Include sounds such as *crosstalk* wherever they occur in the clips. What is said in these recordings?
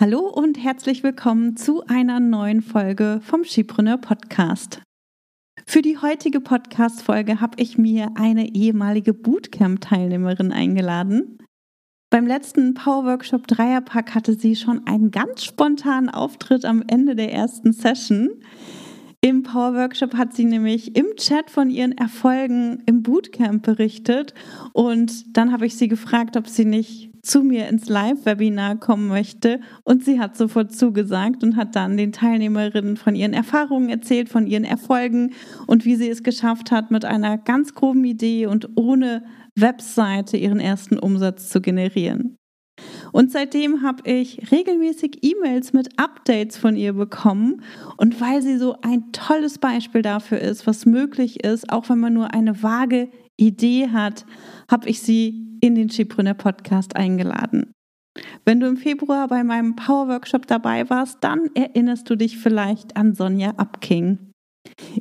Hallo und herzlich willkommen zu einer neuen Folge vom Skipreneur Podcast. Für die heutige Podcast-Folge habe ich mir eine ehemalige Bootcamp-Teilnehmerin eingeladen. Beim letzten Power Workshop Dreierpack hatte sie schon einen ganz spontanen Auftritt am Ende der ersten Session. Im Power Workshop hat sie nämlich im Chat von ihren Erfolgen im Bootcamp berichtet und dann habe ich sie gefragt, ob sie nicht zu mir ins Live-Webinar kommen möchte. Und sie hat sofort zugesagt und hat dann den Teilnehmerinnen von ihren Erfahrungen erzählt, von ihren Erfolgen und wie sie es geschafft hat, mit einer ganz groben Idee und ohne Webseite ihren ersten Umsatz zu generieren. Und seitdem habe ich regelmäßig E-Mails mit Updates von ihr bekommen. Und weil sie so ein tolles Beispiel dafür ist, was möglich ist, auch wenn man nur eine vage Idee hat, habe ich sie in den Schiebrunner Podcast eingeladen. Wenn du im Februar bei meinem Power Workshop dabei warst, dann erinnerst du dich vielleicht an Sonja Abking.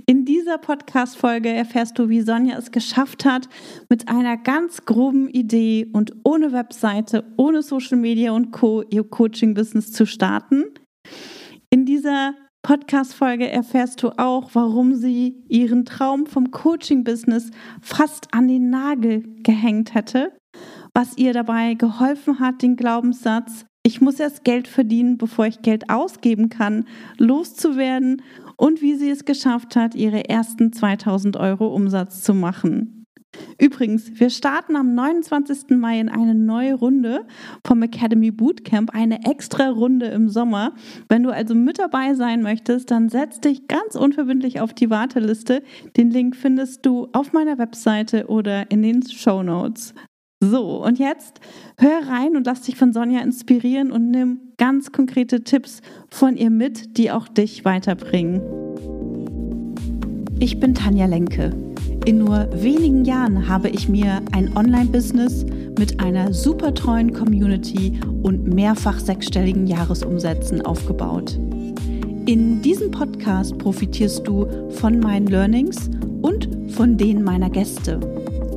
In dieser Podcast-Folge erfährst du, wie Sonja es geschafft hat, mit einer ganz groben Idee und ohne Webseite, ohne Social Media und Co. ihr Coaching-Business zu starten. In dieser Podcast-Folge erfährst du auch, warum sie ihren Traum vom Coaching-Business fast an den Nagel gehängt hätte, was ihr dabei geholfen hat, den Glaubenssatz, ich muss erst Geld verdienen, bevor ich Geld ausgeben kann, loszuwerden und wie sie es geschafft hat, ihre ersten 2000 Euro Umsatz zu machen. Übrigens, wir starten am 29. Mai in eine neue Runde vom Academy Bootcamp, eine extra Runde im Sommer. Wenn du also mit dabei sein möchtest, dann setz dich ganz unverbindlich auf die Warteliste. Den Link findest du auf meiner Webseite oder in den Show Notes. So, und jetzt hör rein und lass dich von Sonja inspirieren und nimm ganz konkrete Tipps von ihr mit, die auch dich weiterbringen. Ich bin Tanja Lenke. In nur wenigen Jahren habe ich mir ein Online-Business mit einer super treuen Community und mehrfach sechsstelligen Jahresumsätzen aufgebaut. In diesem Podcast profitierst du von meinen Learnings und von denen meiner Gäste.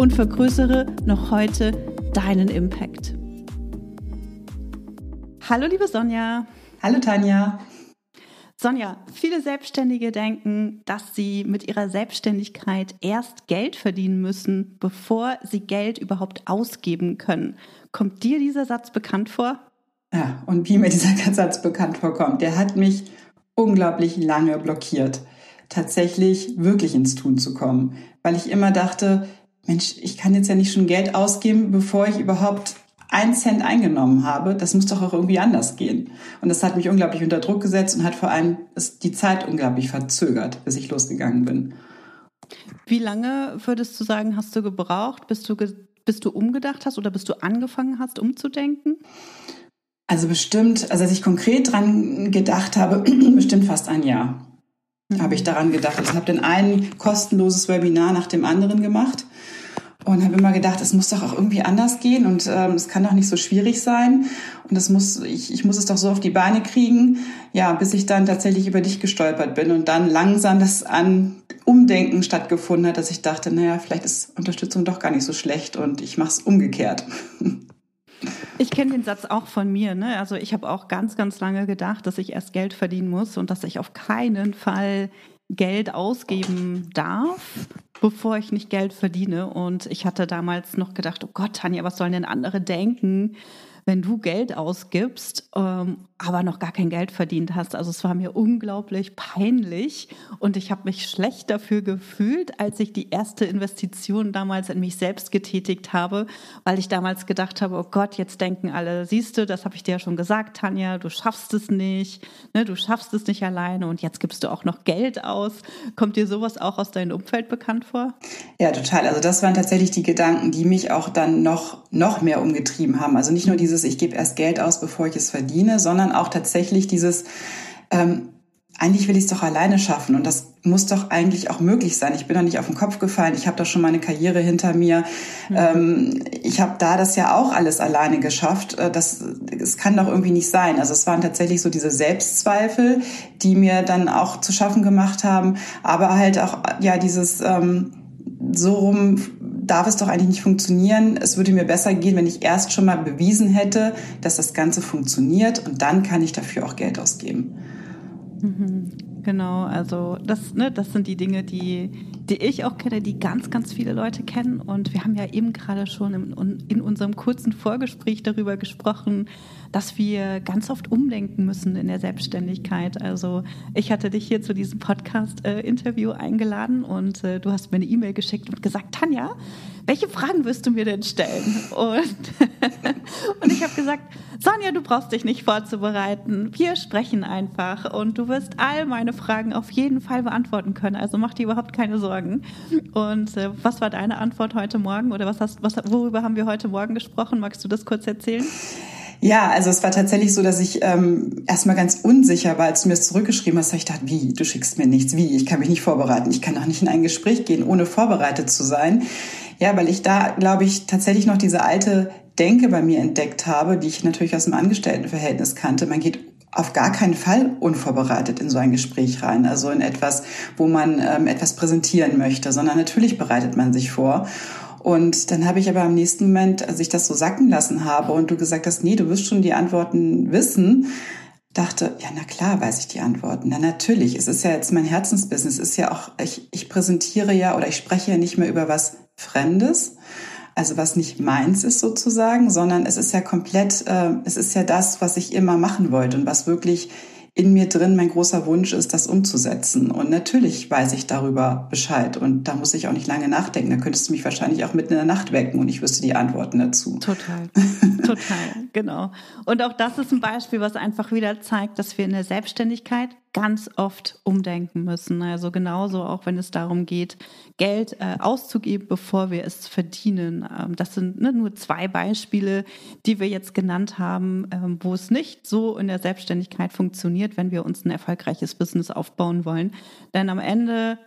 und vergrößere noch heute deinen Impact. Hallo, liebe Sonja. Hallo, Tanja. Sonja, viele Selbstständige denken, dass sie mit ihrer Selbstständigkeit erst Geld verdienen müssen, bevor sie Geld überhaupt ausgeben können. Kommt dir dieser Satz bekannt vor? Ja, und wie mir dieser *laughs* Satz bekannt vorkommt, der hat mich unglaublich lange blockiert, tatsächlich wirklich ins Tun zu kommen, weil ich immer dachte, Mensch, ich kann jetzt ja nicht schon Geld ausgeben, bevor ich überhaupt einen Cent eingenommen habe, das muss doch auch irgendwie anders gehen. Und das hat mich unglaublich unter Druck gesetzt und hat vor allem die Zeit unglaublich verzögert, bis ich losgegangen bin. Wie lange würdest du sagen, hast du gebraucht, bis du, bis du umgedacht hast oder bis du angefangen hast, umzudenken? Also bestimmt, also als ich konkret dran gedacht habe, *clears throat* bestimmt fast ein Jahr mhm. habe ich daran gedacht. Ich habe dann ein kostenloses Webinar nach dem anderen gemacht und habe immer gedacht, es muss doch auch irgendwie anders gehen und ähm, es kann doch nicht so schwierig sein und es muss ich, ich muss es doch so auf die Beine kriegen, ja, bis ich dann tatsächlich über dich gestolpert bin und dann langsam das an Umdenken stattgefunden hat, dass ich dachte, naja, vielleicht ist Unterstützung doch gar nicht so schlecht und ich mache es umgekehrt. Ich kenne den Satz auch von mir. Ne? Also ich habe auch ganz, ganz lange gedacht, dass ich erst Geld verdienen muss und dass ich auf keinen Fall Geld ausgeben darf, bevor ich nicht Geld verdiene. Und ich hatte damals noch gedacht, oh Gott, Tanja, was sollen denn andere denken? Wenn du Geld ausgibst, ähm, aber noch gar kein Geld verdient hast. Also es war mir unglaublich peinlich und ich habe mich schlecht dafür gefühlt, als ich die erste Investition damals in mich selbst getätigt habe, weil ich damals gedacht habe, oh Gott, jetzt denken alle, siehst du, das habe ich dir ja schon gesagt, Tanja, du schaffst es nicht, ne, du schaffst es nicht alleine und jetzt gibst du auch noch Geld aus. Kommt dir sowas auch aus deinem Umfeld bekannt vor? Ja, total. Also das waren tatsächlich die Gedanken, die mich auch dann noch, noch mehr umgetrieben haben. Also nicht nur dieses dieses, ich gebe erst Geld aus, bevor ich es verdiene, sondern auch tatsächlich dieses, ähm, eigentlich will ich es doch alleine schaffen und das muss doch eigentlich auch möglich sein. Ich bin doch nicht auf den Kopf gefallen, ich habe doch schon meine Karriere hinter mir. Mhm. Ähm, ich habe da das ja auch alles alleine geschafft. Äh, das, das kann doch irgendwie nicht sein. Also es waren tatsächlich so diese Selbstzweifel, die mir dann auch zu schaffen gemacht haben, aber halt auch ja dieses ähm, so rum darf es doch eigentlich nicht funktionieren. Es würde mir besser gehen, wenn ich erst schon mal bewiesen hätte, dass das Ganze funktioniert und dann kann ich dafür auch Geld ausgeben. Mhm. Genau, also das, ne, das sind die Dinge, die, die ich auch kenne, die ganz, ganz viele Leute kennen. Und wir haben ja eben gerade schon in, in unserem kurzen Vorgespräch darüber gesprochen, dass wir ganz oft umdenken müssen in der Selbstständigkeit. Also ich hatte dich hier zu diesem Podcast-Interview eingeladen und äh, du hast mir eine E-Mail geschickt und gesagt, Tanja, welche Fragen wirst du mir denn stellen? Und, *laughs* und ich habe gesagt, Sonja, du brauchst dich nicht vorzubereiten. Wir sprechen einfach und du wirst all meine Fragen auf jeden Fall beantworten können. Also mach dir überhaupt keine Sorgen. Und äh, was war deine Antwort heute Morgen oder was hast, was, worüber haben wir heute Morgen gesprochen? Magst du das kurz erzählen? Ja, also es war tatsächlich so, dass ich ähm, erstmal ganz unsicher war, als du mir das zurückgeschrieben hast. Ich dachte, wie, du schickst mir nichts, wie, ich kann mich nicht vorbereiten. Ich kann doch nicht in ein Gespräch gehen, ohne vorbereitet zu sein. Ja, weil ich da, glaube ich, tatsächlich noch diese alte Denke bei mir entdeckt habe, die ich natürlich aus dem Angestelltenverhältnis kannte. Man geht auf gar keinen Fall unvorbereitet in so ein Gespräch rein, also in etwas, wo man ähm, etwas präsentieren möchte, sondern natürlich bereitet man sich vor. Und dann habe ich aber am nächsten Moment, als ich das so sacken lassen habe und du gesagt hast, nee, du wirst schon die Antworten wissen, dachte, ja, na klar, weiß ich die Antworten. Na natürlich, es ist ja jetzt mein Herzensbusiness, es ist ja auch, ich, ich präsentiere ja oder ich spreche ja nicht mehr über was Fremdes, also was nicht meins ist sozusagen, sondern es ist ja komplett, äh, es ist ja das, was ich immer machen wollte und was wirklich in mir drin mein großer Wunsch ist, das umzusetzen. Und natürlich weiß ich darüber Bescheid. Und da muss ich auch nicht lange nachdenken. Da könntest du mich wahrscheinlich auch mitten in der Nacht wecken und ich wüsste die Antworten dazu. Total. *laughs* Total. Genau. Und auch das ist ein Beispiel, was einfach wieder zeigt, dass wir in der Selbstständigkeit ganz oft umdenken müssen. Also genauso auch, wenn es darum geht, Geld äh, auszugeben, bevor wir es verdienen. Ähm, das sind ne, nur zwei Beispiele, die wir jetzt genannt haben, ähm, wo es nicht so in der Selbstständigkeit funktioniert, wenn wir uns ein erfolgreiches Business aufbauen wollen. Denn am Ende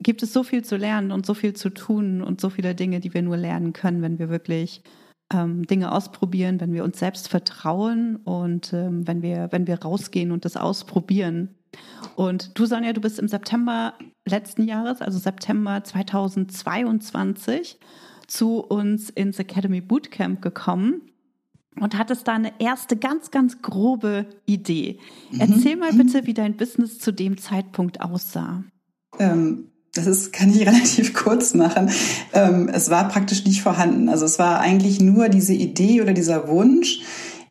gibt es so viel zu lernen und so viel zu tun und so viele Dinge, die wir nur lernen können, wenn wir wirklich ähm, Dinge ausprobieren, wenn wir uns selbst vertrauen und ähm, wenn wir, wenn wir rausgehen und das ausprobieren. Und du, Sonja, du bist im September letzten Jahres, also September 2022, zu uns ins Academy Bootcamp gekommen und hattest da eine erste ganz, ganz grobe Idee. Mhm. Erzähl mal bitte, wie dein Business zu dem Zeitpunkt aussah. Ähm, das ist, kann ich *laughs* relativ kurz machen. Ähm, es war praktisch nicht vorhanden. Also es war eigentlich nur diese Idee oder dieser Wunsch,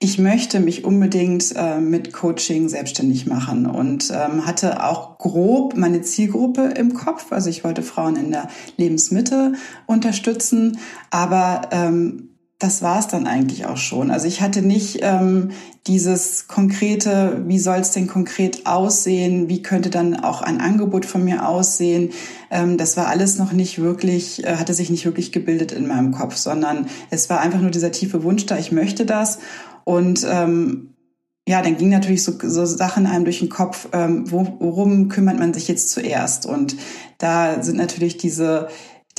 ich möchte mich unbedingt äh, mit Coaching selbstständig machen und ähm, hatte auch grob meine Zielgruppe im Kopf. Also ich wollte Frauen in der Lebensmitte unterstützen, aber ähm, das war es dann eigentlich auch schon. Also ich hatte nicht ähm, dieses konkrete, wie soll es denn konkret aussehen, wie könnte dann auch ein Angebot von mir aussehen. Ähm, das war alles noch nicht wirklich, äh, hatte sich nicht wirklich gebildet in meinem Kopf, sondern es war einfach nur dieser tiefe Wunsch da, ich möchte das. Und ähm, ja, dann ging natürlich so, so Sachen einem durch den Kopf, ähm, wo, worum kümmert man sich jetzt zuerst? Und da sind natürlich diese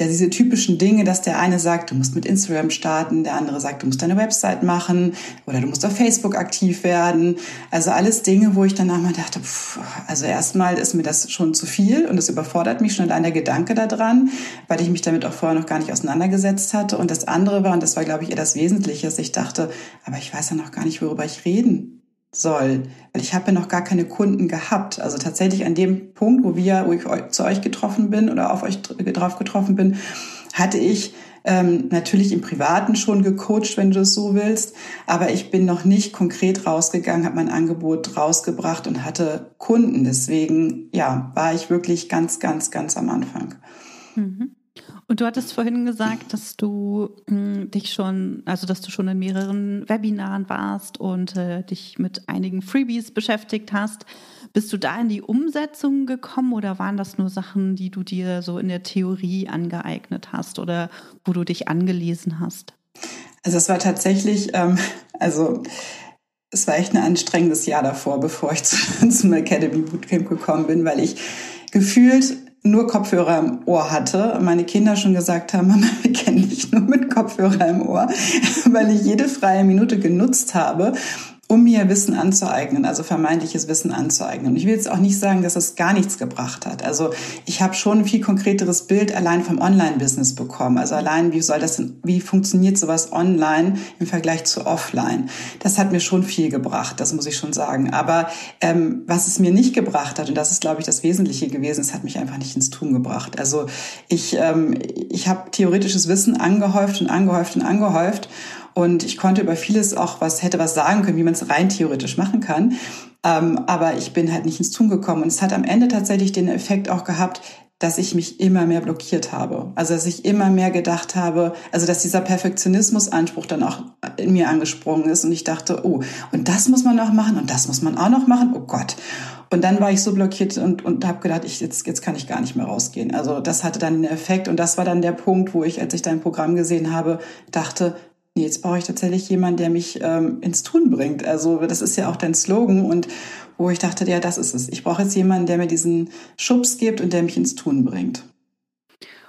ja, diese typischen Dinge, dass der eine sagt, du musst mit Instagram starten, der andere sagt, du musst deine Website machen oder du musst auf Facebook aktiv werden. Also alles Dinge, wo ich danach mal dachte, pff, also erstmal ist mir das schon zu viel und es überfordert mich schon allein der Gedanke daran, weil ich mich damit auch vorher noch gar nicht auseinandergesetzt hatte. Und das andere war, und das war, glaube ich, eher das Wesentliche, dass ich dachte, aber ich weiß ja noch gar nicht, worüber ich reden soll. Weil ich habe ja noch gar keine Kunden gehabt. Also tatsächlich an dem Punkt, wo wir, wo ich zu euch getroffen bin oder auf euch drauf getroffen bin, hatte ich ähm, natürlich im Privaten schon gecoacht, wenn du das so willst. Aber ich bin noch nicht konkret rausgegangen, habe mein Angebot rausgebracht und hatte Kunden. Deswegen, ja, war ich wirklich ganz, ganz, ganz am Anfang. Mhm. Und du hattest vorhin gesagt, dass du mh, hm, dich schon, also dass du schon in mehreren Webinaren warst und äh, dich mit einigen Freebies beschäftigt hast. Bist du da in die Umsetzung gekommen oder waren das nur Sachen, die du dir so in der Theorie angeeignet hast oder wo du dich angelesen hast? Also es war tatsächlich, ähm, also es war echt ein anstrengendes Jahr davor, bevor ich *laughs* zum Academy Bootcamp gekommen bin, weil ich gefühlt nur Kopfhörer im Ohr hatte. Meine Kinder schon gesagt haben, *laughs* Mama, wir kennen dich nur mit Kopfhörer im Ohr, *laughs* weil ich jede freie Minute genutzt habe, um mir Wissen anzueignen, also vermeintliches Wissen anzueignen. Und ich will jetzt auch nicht sagen, dass es gar nichts gebracht hat. Also ich habe schon ein viel konkreteres Bild allein vom Online-Business bekommen. Also allein, wie soll das denn, wie funktioniert sowas online im Vergleich zu offline? Das hat mir schon viel gebracht, das muss ich schon sagen. Aber ähm, was es mir nicht gebracht hat, und das ist, glaube ich, das Wesentliche gewesen, es hat mich einfach nicht ins Tun gebracht. Also ich, ähm, ich habe theoretisches Wissen angehäuft und angehäuft und angehäuft. Und ich konnte über vieles auch was, hätte was sagen können, wie man es rein theoretisch machen kann. Ähm, aber ich bin halt nicht ins Tun gekommen. Und es hat am Ende tatsächlich den Effekt auch gehabt, dass ich mich immer mehr blockiert habe. Also dass ich immer mehr gedacht habe, also dass dieser Perfektionismusanspruch dann auch in mir angesprungen ist und ich dachte, oh, und das muss man noch machen und das muss man auch noch machen, oh Gott. Und dann war ich so blockiert und, und habe gedacht, ich, jetzt, jetzt kann ich gar nicht mehr rausgehen. Also das hatte dann einen Effekt und das war dann der Punkt, wo ich, als ich dein Programm gesehen habe, dachte, nee, jetzt brauche ich tatsächlich jemanden, der mich ähm, ins Tun bringt. Also das ist ja auch dein Slogan und wo ich dachte, ja, das ist es. Ich brauche jetzt jemanden, der mir diesen Schubs gibt und der mich ins Tun bringt.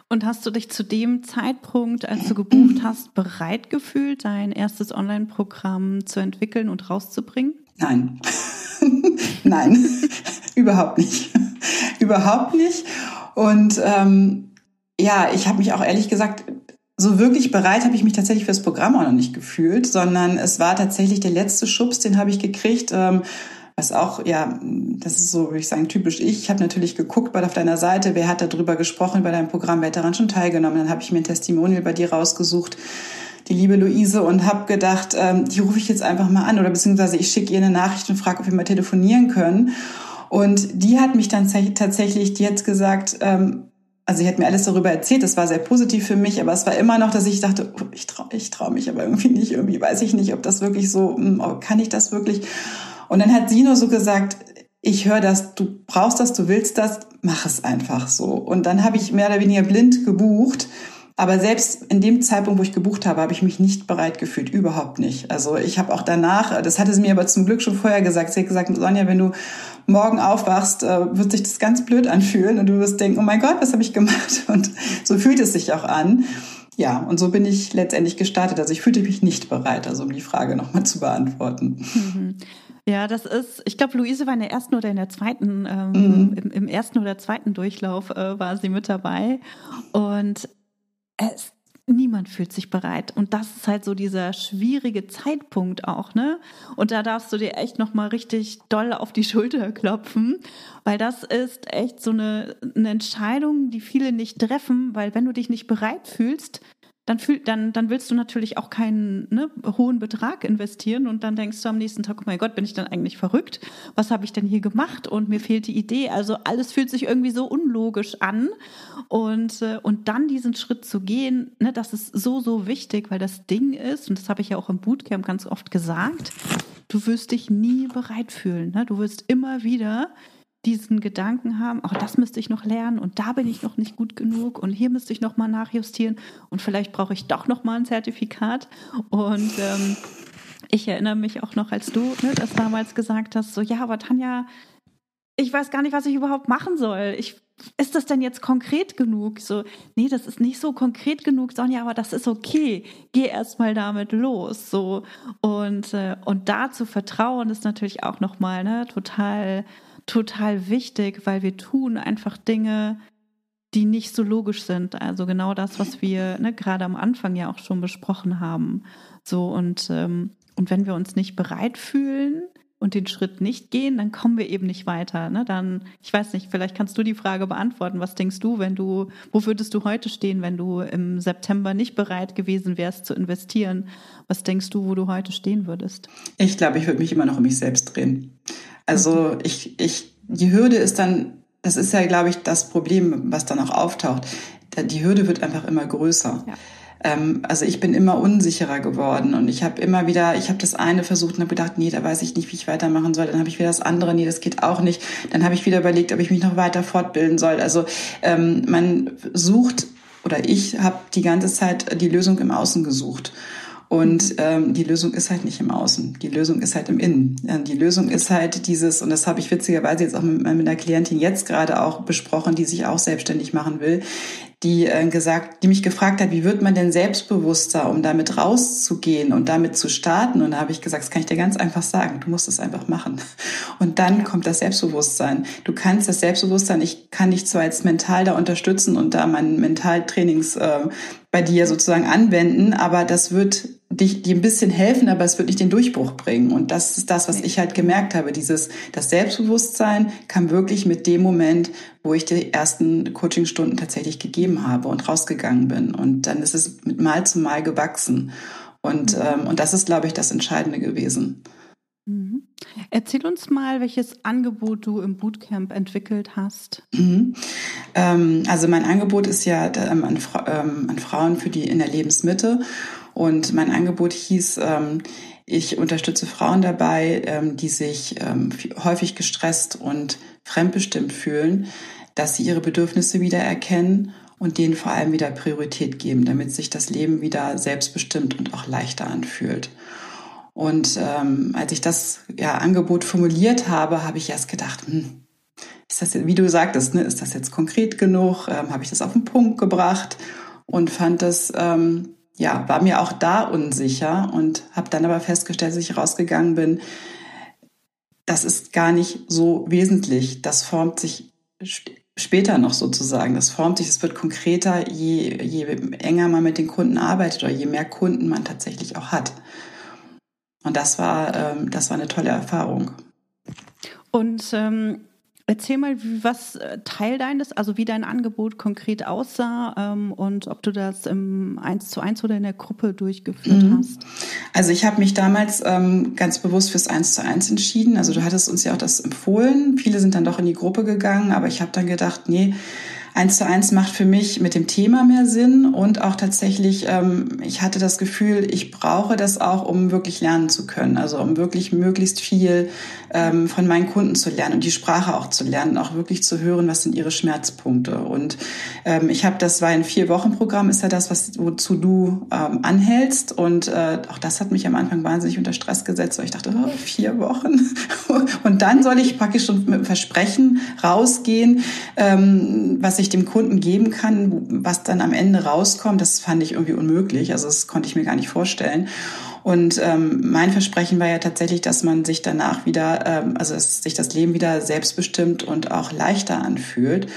Und hast du dich zu dem Zeitpunkt, als du gebucht *clears throat* hast, bereit gefühlt, dein erstes Online-Programm zu entwickeln und rauszubringen? Nein. *laughs* Nein, *laughs* überhaupt nicht. *laughs* überhaupt nicht. Und ähm, ja, ich habe mich auch ehrlich gesagt so wirklich bereit habe ich mich tatsächlich für das Programm auch noch nicht gefühlt, sondern es war tatsächlich der letzte Schubs, den habe ich gekriegt. Ähm, was auch, ja, das ist so, würde ich sagen, typisch ich. Ich habe natürlich geguckt bei auf deiner Seite, wer hat da drüber gesprochen bei deinem Programm, wer hat daran schon teilgenommen. Dann habe ich mir ein Testimonial bei dir rausgesucht, die liebe Luise, und habe gedacht, ähm, die rufe ich jetzt einfach mal an oder beziehungsweise ich schicke ihr eine Nachricht und frage, ob wir mal telefonieren können. Und die hat mich dann tatsächlich, hat gesagt, ähm, also sie hat mir alles darüber erzählt, das war sehr positiv für mich, aber es war immer noch, dass ich dachte, oh, ich traue ich trau mich aber irgendwie nicht, irgendwie weiß ich nicht, ob das wirklich so, hm, kann ich das wirklich? Und dann hat sie nur so gesagt, ich höre das, du brauchst das, du willst das, mach es einfach so. Und dann habe ich mehr oder weniger blind gebucht aber selbst in dem Zeitpunkt, wo ich gebucht habe, habe ich mich nicht bereit gefühlt, überhaupt nicht. Also ich habe auch danach, das hatte sie mir aber zum Glück schon vorher gesagt, sie hat gesagt, Sonja, wenn du morgen aufwachst, äh, wird sich das ganz blöd anfühlen und du wirst denken, oh mein Gott, was habe ich gemacht? *laughs* Und so fühlt es sich auch an. Ja, und so bin ich letztendlich gestartet. Also ich fühlte mich nicht bereit, also um die Frage nochmal zu beantworten. Mhm. Ja, das ist, ich glaube, Luise war in der ersten oder in der zweiten, ähm, mhm. im, im, ersten oder zweiten Durchlauf äh, war sie mit dabei. Und es, niemand fühlt sich bereit. Und das ist halt so dieser schwierige Zeitpunkt auch, ne? Und da darfst du dir echt nochmal richtig doll auf die Schulter klopfen, weil das ist echt so eine, eine Entscheidung, die viele nicht treffen, weil wenn du dich nicht bereit fühlst, dann, fühl, dann, dann willst du natürlich auch keinen ne, hohen Betrag investieren und dann denkst du am nächsten Tag, oh mein Gott, bin ich dann eigentlich verrückt? Was habe ich denn hier gemacht? Und mir fehlt die Idee. Also alles fühlt sich irgendwie so unlogisch an. Und, äh, und dann diesen Schritt zu gehen, ne, das ist so, so wichtig, weil das Ding ist, und das habe ich ja auch im Bootcamp ganz oft gesagt, du wirst dich nie bereit fühlen. Ne? Du wirst immer wieder diesen Gedanken haben, auch das müsste ich noch lernen und da bin ich noch nicht gut genug und hier müsste ich noch mal nachjustieren und vielleicht brauche ich doch noch mal ein Zertifikat und ähm, ich erinnere mich auch noch, als du ne, das damals gesagt hast, so ja, aber Tanja, ich weiß gar nicht, was ich überhaupt machen soll. Ich, ist das denn jetzt konkret genug? So, nee, das ist nicht so konkret genug, Sonja, aber das ist okay. Geh erst mal damit los. So und äh, und da zu vertrauen ist natürlich auch noch mal ne, total total wichtig, weil wir tun einfach Dinge, die nicht so logisch sind. Also genau das, was wir ne, gerade am Anfang ja auch schon besprochen haben. So und, ähm, und wenn wir uns nicht bereit fühlen und den Schritt nicht gehen, dann kommen wir eben nicht weiter. Ne? Dann, ich weiß nicht, vielleicht kannst du die Frage beantworten. Was denkst du, wenn du, wo würdest du heute stehen, wenn du im September nicht bereit gewesen wärst zu investieren? Was denkst du, wo du heute stehen würdest? Ich glaube, ich würde mich immer noch um mich selbst drehen. Also ich, ich, die Hürde ist dann, das ist ja, glaube ich, das Problem, was dann auch auftaucht. Die Hürde wird einfach immer größer. Ja. Ähm, also ich bin immer unsicherer geworden und ich habe immer wieder, ich habe das eine versucht und habe gedacht, nee, da weiß ich nicht, wie ich weitermachen soll. Dann habe ich wieder das andere, nee, das geht auch nicht. Dann habe ich wieder überlegt, ob ich mich noch weiter fortbilden soll. Also ähm, man sucht oder ich habe die ganze Zeit die Lösung im Außen gesucht. Und mhm. ähm, die Lösung ist halt nicht im Außen. Die Lösung ist halt im Innen. Die Lösung ist halt dieses, und das habe ich witzigerweise jetzt auch mit, mit einer Klientin jetzt gerade auch besprochen, die sich auch selbstständig machen will, die äh, gesagt, die mich gefragt hat, wie wird man denn selbstbewusster, um damit rauszugehen und damit zu starten? Und da habe ich gesagt, das kann ich dir ganz einfach sagen, du musst es einfach machen. Und dann kommt das Selbstbewusstsein. Du kannst das Selbstbewusstsein, ich kann dich zwar jetzt mental da unterstützen und da mein Mentaltrainings äh, bei dir sozusagen anwenden, aber das wird dich dir ein bisschen helfen, aber es wird nicht den Durchbruch bringen. Und das ist das, was ich halt gemerkt habe. Dieses, das Selbstbewusstsein kam wirklich mit dem Moment, wo ich die ersten Coachingstunden tatsächlich gegeben habe und rausgegangen bin. Und dann ist es mit Mal zu Mal gewachsen. Und, mhm. ähm, und das ist, glaube ich, das Entscheidende gewesen. Mhm. Erzähl uns mal, welches Angebot du im Bootcamp entwickelt hast. Mhm. Ähm, also mein Angebot ist ja ähm, an, ähm, an, Frauen für die in der Lebensmitte. Und mein Angebot hieß, ähm, ich unterstütze Frauen dabei, ähm, die sich ähm, häufig gestresst und fremdbestimmt fühlen, dass sie ihre Bedürfnisse wieder erkennen und denen vor allem wieder Priorität geben, damit sich das Leben wieder selbstbestimmt und auch leichter anfühlt. Und ähm, als ich das ja, Angebot formuliert habe, habe ich erst gedacht, hm, ist das, wie du sagtest, ne, ist das jetzt konkret genug? Ähm, habe ich das auf den Punkt gebracht? Und fand das, ähm, ja, war mir auch da unsicher und habe dann aber festgestellt, als ich rausgegangen bin, das ist gar nicht so wesentlich. Das formt sich später noch sozusagen. Das formt sich, es wird konkreter, je, je enger man mit den Kunden arbeitet oder je mehr Kunden man tatsächlich auch hat. Und das war, ähm, das war eine tolle Erfahrung. Und ähm, erzähl mal, was äh, Teil deines, also wie dein Angebot konkret aussah ähm, und ob du das im 1 zu 1 oder in der Gruppe durchgeführt mhm. hast. Also ich habe mich damals ähm, ganz bewusst fürs 1 zu 1 entschieden. Also du hattest uns ja auch das empfohlen. Viele sind dann doch in die Gruppe gegangen, aber ich habe dann gedacht, nee, Eins zu eins macht für mich mit dem Thema mehr Sinn und auch tatsächlich, ähm, ich hatte das Gefühl, ich brauche das auch, um wirklich lernen zu können. Also um wirklich möglichst viel ähm, von meinen Kunden zu lernen und die Sprache auch zu lernen, auch wirklich zu hören, was sind ihre Schmerzpunkte. Und ähm, ich habe, das war ein Vier-Wochen-Programm, ist ja das, was wozu du ähm, anhältst. Und äh, auch das hat mich am Anfang wahnsinnig unter Stress gesetzt, weil ich dachte, oh, vier Wochen. *laughs* und dann soll ich praktisch schon mit dem Versprechen rausgehen, ähm, was ich ich dem Kunden geben kann, was dann am Ende rauskommt, das fand ich irgendwie unmöglich. Also das konnte ich mir gar nicht vorstellen. Und ähm, mein Versprechen war ja tatsächlich, dass man sich danach wieder, ähm, also dass sich das Leben wieder selbstbestimmt und auch leichter anfühlt.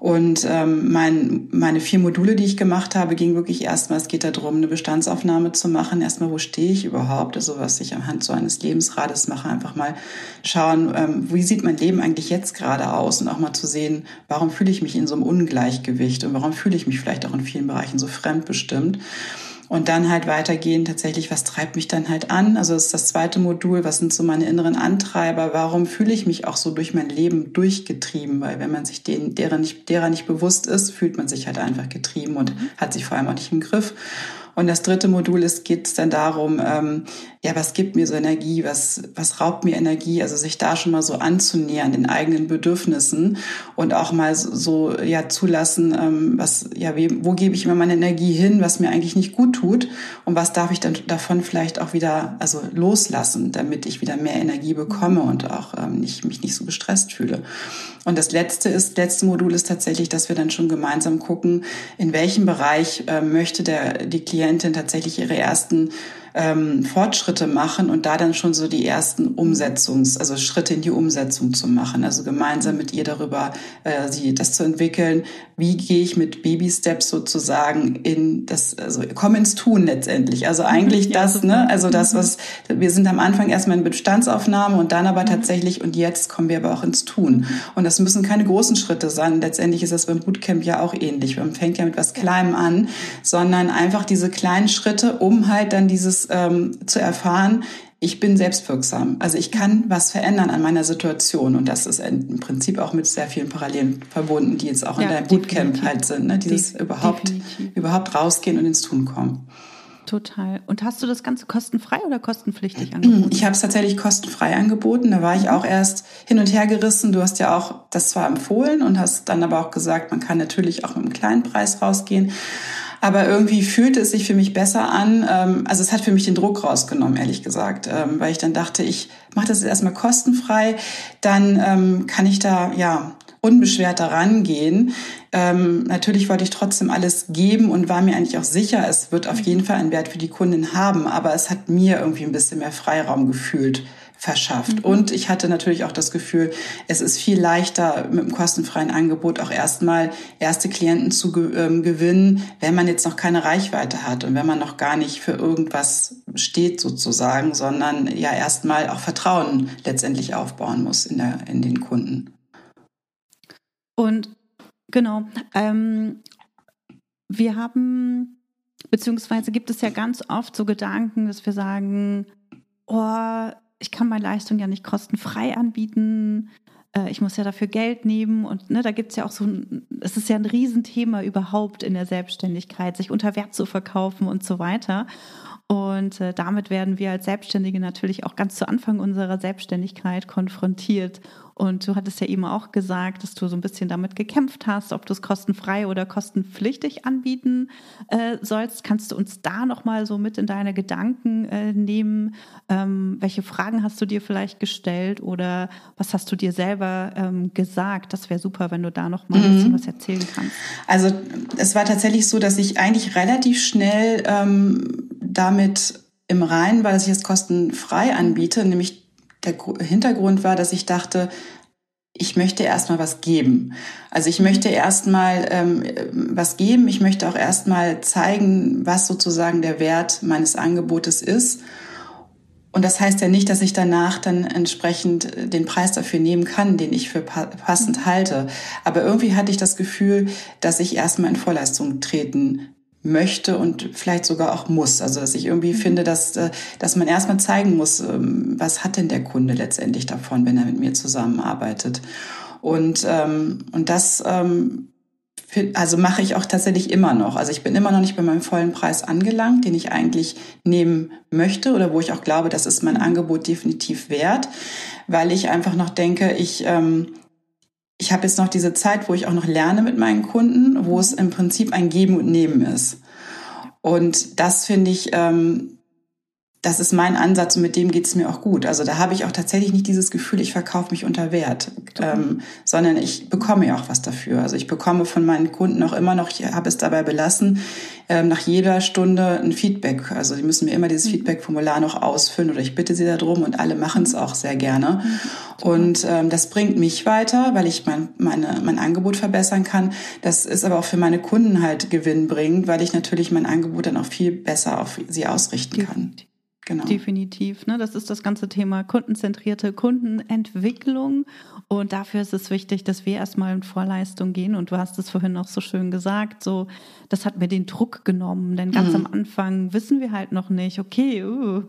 Und ähm, mein, meine vier Module, die ich gemacht habe, ging wirklich erstmal, es geht darum, eine Bestandsaufnahme zu machen. Erstmal, wo stehe ich überhaupt? Also was ich anhand so eines Lebensrades mache, einfach mal schauen, ähm, wie sieht mein Leben eigentlich jetzt gerade aus? Und auch mal zu sehen, warum fühle ich mich in so einem Ungleichgewicht und warum fühle ich mich vielleicht auch in vielen Bereichen so fremdbestimmt. Und dann halt weitergehen, tatsächlich, was treibt mich dann halt an? Also das ist das zweite Modul, was sind so meine inneren Antreiber? Warum fühle ich mich auch so durch mein Leben durchgetrieben? Weil wenn man sich denen, derer nicht, derer nicht bewusst ist, fühlt man sich halt einfach getrieben und mhm. hat sich vor allem auch nicht im Griff. Und das dritte Modul ist, geht es dann darum, ähm, ja, was gibt mir so Energie, was, was raubt mir Energie, also sich da schon mal so anzunähern, den eigenen Bedürfnissen und auch mal so, ja zulassen, ähm, was, ja, wo gebe ich immer meine Energie hin, was mir eigentlich nicht gut tut und was darf ich dann davon vielleicht auch wieder, also loslassen, damit ich wieder mehr Energie bekomme und auch ähm, nicht, mich nicht so gestresst fühle. Und das letzte ist, letzte Modul ist tatsächlich, dass wir dann schon gemeinsam gucken, in welchem Bereich äh, möchte der, die Klientin tatsächlich ihre ersten ähm, Fortschritte machen und da dann schon so die ersten Umsetzungs-, also Schritte in die Umsetzung zu machen. Also gemeinsam mit ihr darüber, äh, sie das zu entwickeln. Wie gehe ich mit Baby-Steps sozusagen in das, also komm ins Tun letztendlich. Also eigentlich ja, das, ne, also das, mhm. was, wir sind am Anfang erstmal in Bestandsaufnahme und dann aber mhm. tatsächlich und jetzt kommen wir aber auch ins Tun. Und das müssen keine großen Schritte sein. Letztendlich ist das beim Bootcamp ja auch ähnlich. Man fängt ja mit was Kleinem an, sondern einfach diese kleinen Schritte, um halt dann dieses ähm, zu erfahren, ich bin selbstwirksam. Also ich kann was verändern an meiner Situation. Und das ist im Prinzip auch mit sehr vielen Parallelen verbunden, die jetzt auch in ja, deinem Bootcamp definitiv. halt sind. Ne? Dieses De überhaupt, überhaupt rausgehen und ins Tun kommen. Total. Und hast du das Ganze kostenfrei oder kostenpflichtig *clears throat* angeboten? Ich habe es tatsächlich kostenfrei angeboten. Da war ich auch erst hin und her gerissen. Du hast ja auch das zwar empfohlen und hast dann aber auch gesagt, man kann natürlich auch mit einem kleinen Preis rausgehen. Aber irgendwie fühlte es sich für mich besser an. Ähm, also es hat für mich den Druck rausgenommen, ehrlich gesagt, ähm, weil ich dann dachte, ich mache das jetzt erstmal kostenfrei, dann ähm, kann ich da ja unbeschwert daran gehen. Ähm, natürlich wollte ich trotzdem alles geben und war mir eigentlich auch sicher, es wird auf jeden Fall einen Wert für die Kundin haben, aber es hat mir irgendwie ein bisschen mehr Freiraum gefühlt verschafft. Mhm. Und ich hatte natürlich auch das Gefühl, es ist viel leichter mit einem kostenfreien Angebot auch erstmal erste Klienten zu ähm, gewinnen, wenn man jetzt noch keine Reichweite hat und wenn man noch gar nicht für irgendwas steht sozusagen, sondern ja erstmal auch Vertrauen letztendlich aufbauen muss in, der, in den Kunden. Und genau, ähm, wir haben, beziehungsweise gibt es ja ganz oft so Gedanken, dass wir sagen, oh, ich kann meine Leistung ja nicht kostenfrei anbieten. Äh, ich muss ja dafür Geld nehmen und ne, da gibt es ja auch so ein, es ist ja ein Riesenthema überhaupt in der Selbstständigkeit, sich unter Wert zu verkaufen und so weiter. Und äh, damit werden wir als Selbstständige natürlich auch ganz zu Anfang unserer Selbstständigkeit konfrontiert und du hattest ja eben auch gesagt, dass du so ein bisschen damit gekämpft hast, ob du es kostenfrei oder kostenpflichtig anbieten äh, sollst. Kannst du uns da nochmal so mit in deine Gedanken äh, nehmen? Ähm, welche Fragen hast du dir vielleicht gestellt oder was hast du dir selber ähm, gesagt? Das wäre super, wenn du da nochmal ein bisschen mhm. was erzählen kannst. Also es war tatsächlich so, dass ich eigentlich relativ schnell ähm, damit im Reinen war, dass ich es kostenfrei anbiete, nämlich der Hintergrund war, dass ich dachte, ich möchte erstmal was geben. Also ich möchte erstmal ähm, was geben. Ich möchte auch erstmal zeigen, was sozusagen der Wert meines Angebotes ist. Und das heißt ja nicht, dass ich danach dann entsprechend den Preis dafür nehmen kann, den ich für passend halte. Aber irgendwie hatte ich das Gefühl, dass ich erstmal in Vorleistung treten möchte und vielleicht sogar auch muss. Also dass ich irgendwie mhm. finde, dass, äh, dass man erstmal zeigen muss, ähm, was hat denn der Kunde letztendlich davon, wenn er mit mir zusammenarbeitet. Und, ähm, und das ähm, also mache ich auch tatsächlich immer noch. Also ich bin immer noch nicht bei meinem vollen Preis angelangt, den ich eigentlich nehmen möchte oder wo ich auch glaube, das ist mein Angebot definitiv wert, weil ich einfach noch denke, ich ähm, ich habe jetzt noch diese Zeit, wo ich auch noch lerne mit meinen Kunden, wo es im Prinzip ein Geben und Nehmen ist. Und das finde ich ähm, das ist mein Ansatz und mit dem geht es mir auch gut. Also da habe ich auch tatsächlich nicht dieses Gefühl, ich verkaufe mich unter Wert, ähm, sondern ich bekomme ja auch was dafür. Also ich bekomme von meinen Kunden auch immer noch, ich habe es dabei belassen, ähm, nach jeder Stunde ein Feedback. Also die müssen mir immer dieses mhm. Feedback-Formular noch ausfüllen oder ich bitte sie darum und alle machen es auch sehr gerne. Mhm. Und ähm, das bringt mich weiter, weil ich mein, meine, mein Angebot verbessern kann. Das ist aber auch für meine Kunden halt gewinnbringend, weil ich natürlich mein Angebot dann auch viel besser auf sie ausrichten kann. Genau. Definitiv. Ne? Das ist das ganze Thema kundenzentrierte Kundenentwicklung. Und dafür ist es wichtig, dass wir erstmal in Vorleistung gehen. Und du hast es vorhin auch so schön gesagt, so, das hat mir den Druck genommen. Denn ganz mhm. am Anfang wissen wir halt noch nicht, okay, uh,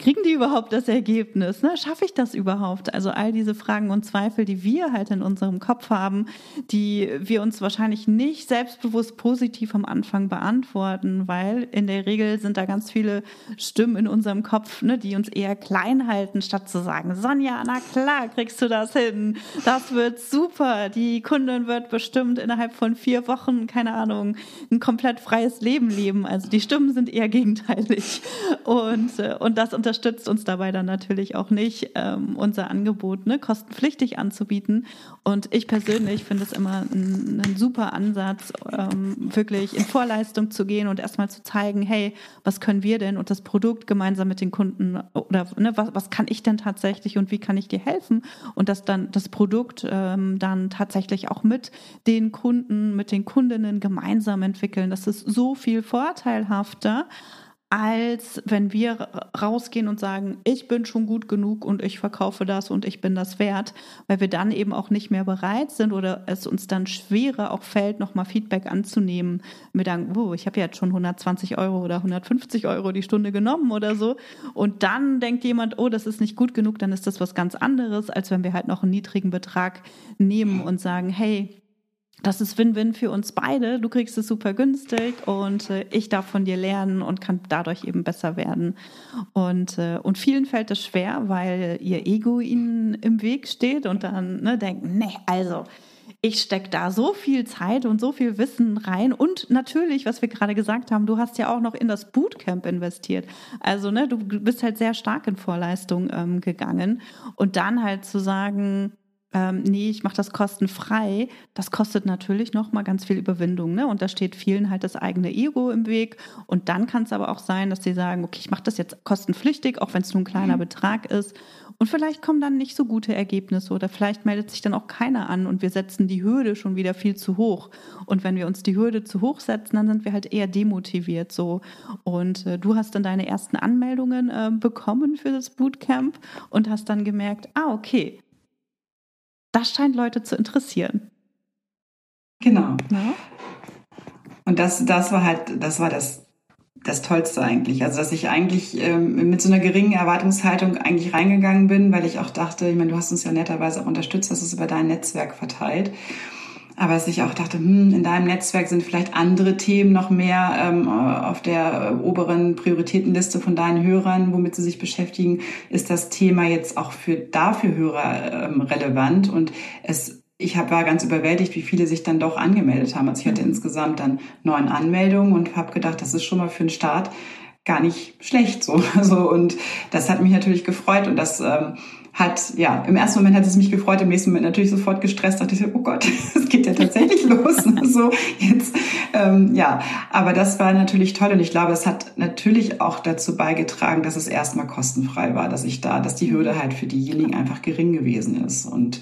kriegen die überhaupt das Ergebnis? Ne? Schaffe ich das überhaupt? Also all diese Fragen und Zweifel, die wir halt in unserem Kopf haben, die wir uns wahrscheinlich nicht selbstbewusst positiv am Anfang beantworten, weil in der Regel sind da ganz viele Stimmen in unserem Kopf, ne, die uns eher klein halten, statt zu sagen, Sonja, na klar, kriegst du das hin. Das wird super. Die Kundin wird bestimmt innerhalb von vier Wochen, keine Ahnung, ein komplett freies Leben leben. Also die Stimmen sind eher gegenteilig. Und, äh, und das unter unterstützt uns dabei dann natürlich auch nicht, ähm, unser Angebot ne, kostenpflichtig anzubieten. Und ich persönlich finde es immer ein, ein super Ansatz, ähm, wirklich in Vorleistung zu gehen und erstmal zu zeigen, hey, was können wir denn und das Produkt gemeinsam mit den Kunden oder ne, was, was kann ich denn tatsächlich und wie kann ich dir helfen? Und dass dann das Produkt ähm, dann tatsächlich auch mit den Kunden, mit den Kundinnen gemeinsam entwickeln. Das ist so viel vorteilhafter als wenn wir rausgehen und sagen, ich bin schon gut genug und ich verkaufe das und ich bin das wert, weil wir dann eben auch nicht mehr bereit sind oder es uns dann schwerer auch fällt, nochmal Feedback anzunehmen. Wir sagen, oh, ich habe jetzt schon 120 Euro oder 150 Euro die Stunde genommen oder so. Und dann denkt jemand, oh, das ist nicht gut genug, dann ist das was ganz anderes, als wenn wir halt noch einen niedrigen Betrag nehmen und sagen, hey, das ist Win-Win für uns beide. Du kriegst es super günstig und äh, ich darf von dir lernen und kann dadurch eben besser werden. Und, äh, und vielen fällt es schwer, weil ihr Ego ihnen im Weg steht und dann ne, denken, nee, also ich stecke da so viel Zeit und so viel Wissen rein. Und natürlich, was wir gerade gesagt haben, du hast ja auch noch in das Bootcamp investiert. Also, ne, du bist halt sehr stark in Vorleistung ähm, gegangen. Und dann halt zu sagen, ähm, nee, ich mache das kostenfrei, das kostet natürlich nochmal ganz viel Überwindung. Ne? Und da steht vielen halt das eigene Ego im Weg. Und dann kann es aber auch sein, dass sie sagen, okay, ich mache das jetzt kostenpflichtig, auch wenn es nur ein kleiner mhm. Betrag ist. Und vielleicht kommen dann nicht so gute Ergebnisse oder vielleicht meldet sich dann auch keiner an und wir setzen die Hürde schon wieder viel zu hoch. Und wenn wir uns die Hürde zu hoch setzen, dann sind wir halt eher demotiviert so. Und äh, du hast dann deine ersten Anmeldungen äh, bekommen für das Bootcamp und hast dann gemerkt, ah, okay, das scheint Leute zu interessieren. Genau. Ja? Und das, das war halt, das war das, das Tollste eigentlich. Also, dass ich eigentlich ähm, mit so einer geringen Erwartungshaltung eigentlich reingegangen bin, weil ich auch dachte, ich meine, du hast uns ja netterweise auch unterstützt, dass es über dein Netzwerk verteilt. Aber dass ich auch dachte, hm, in deinem Netzwerk sind vielleicht andere Themen noch mehr ähm, auf der oberen Prioritätenliste von deinen Hörern, womit sie sich beschäftigen. Ist das Thema jetzt auch für dafür Hörer ähm, relevant? Und es ich hab, war ganz überwältigt, wie viele sich dann doch angemeldet haben. Also ich hatte mhm. insgesamt dann neun Anmeldungen und habe gedacht, das ist schon mal für den Start gar nicht schlecht so. *laughs* Also, und das hat mich natürlich gefreut und das ähm, hat, ja, im ersten Moment hat es mich gefreut, im nächsten Moment natürlich sofort gestresst, dachte ich, oh Gott, *laughs* es geht ja tatsächlich los. *laughs* so, jetzt, ähm, ja, aber das war natürlich toll und ich glaube, es hat natürlich auch dazu beigetragen, dass es erstmal kostenfrei war, dass ich da, dass die Hürde halt für diejenigen einfach gering gewesen ist und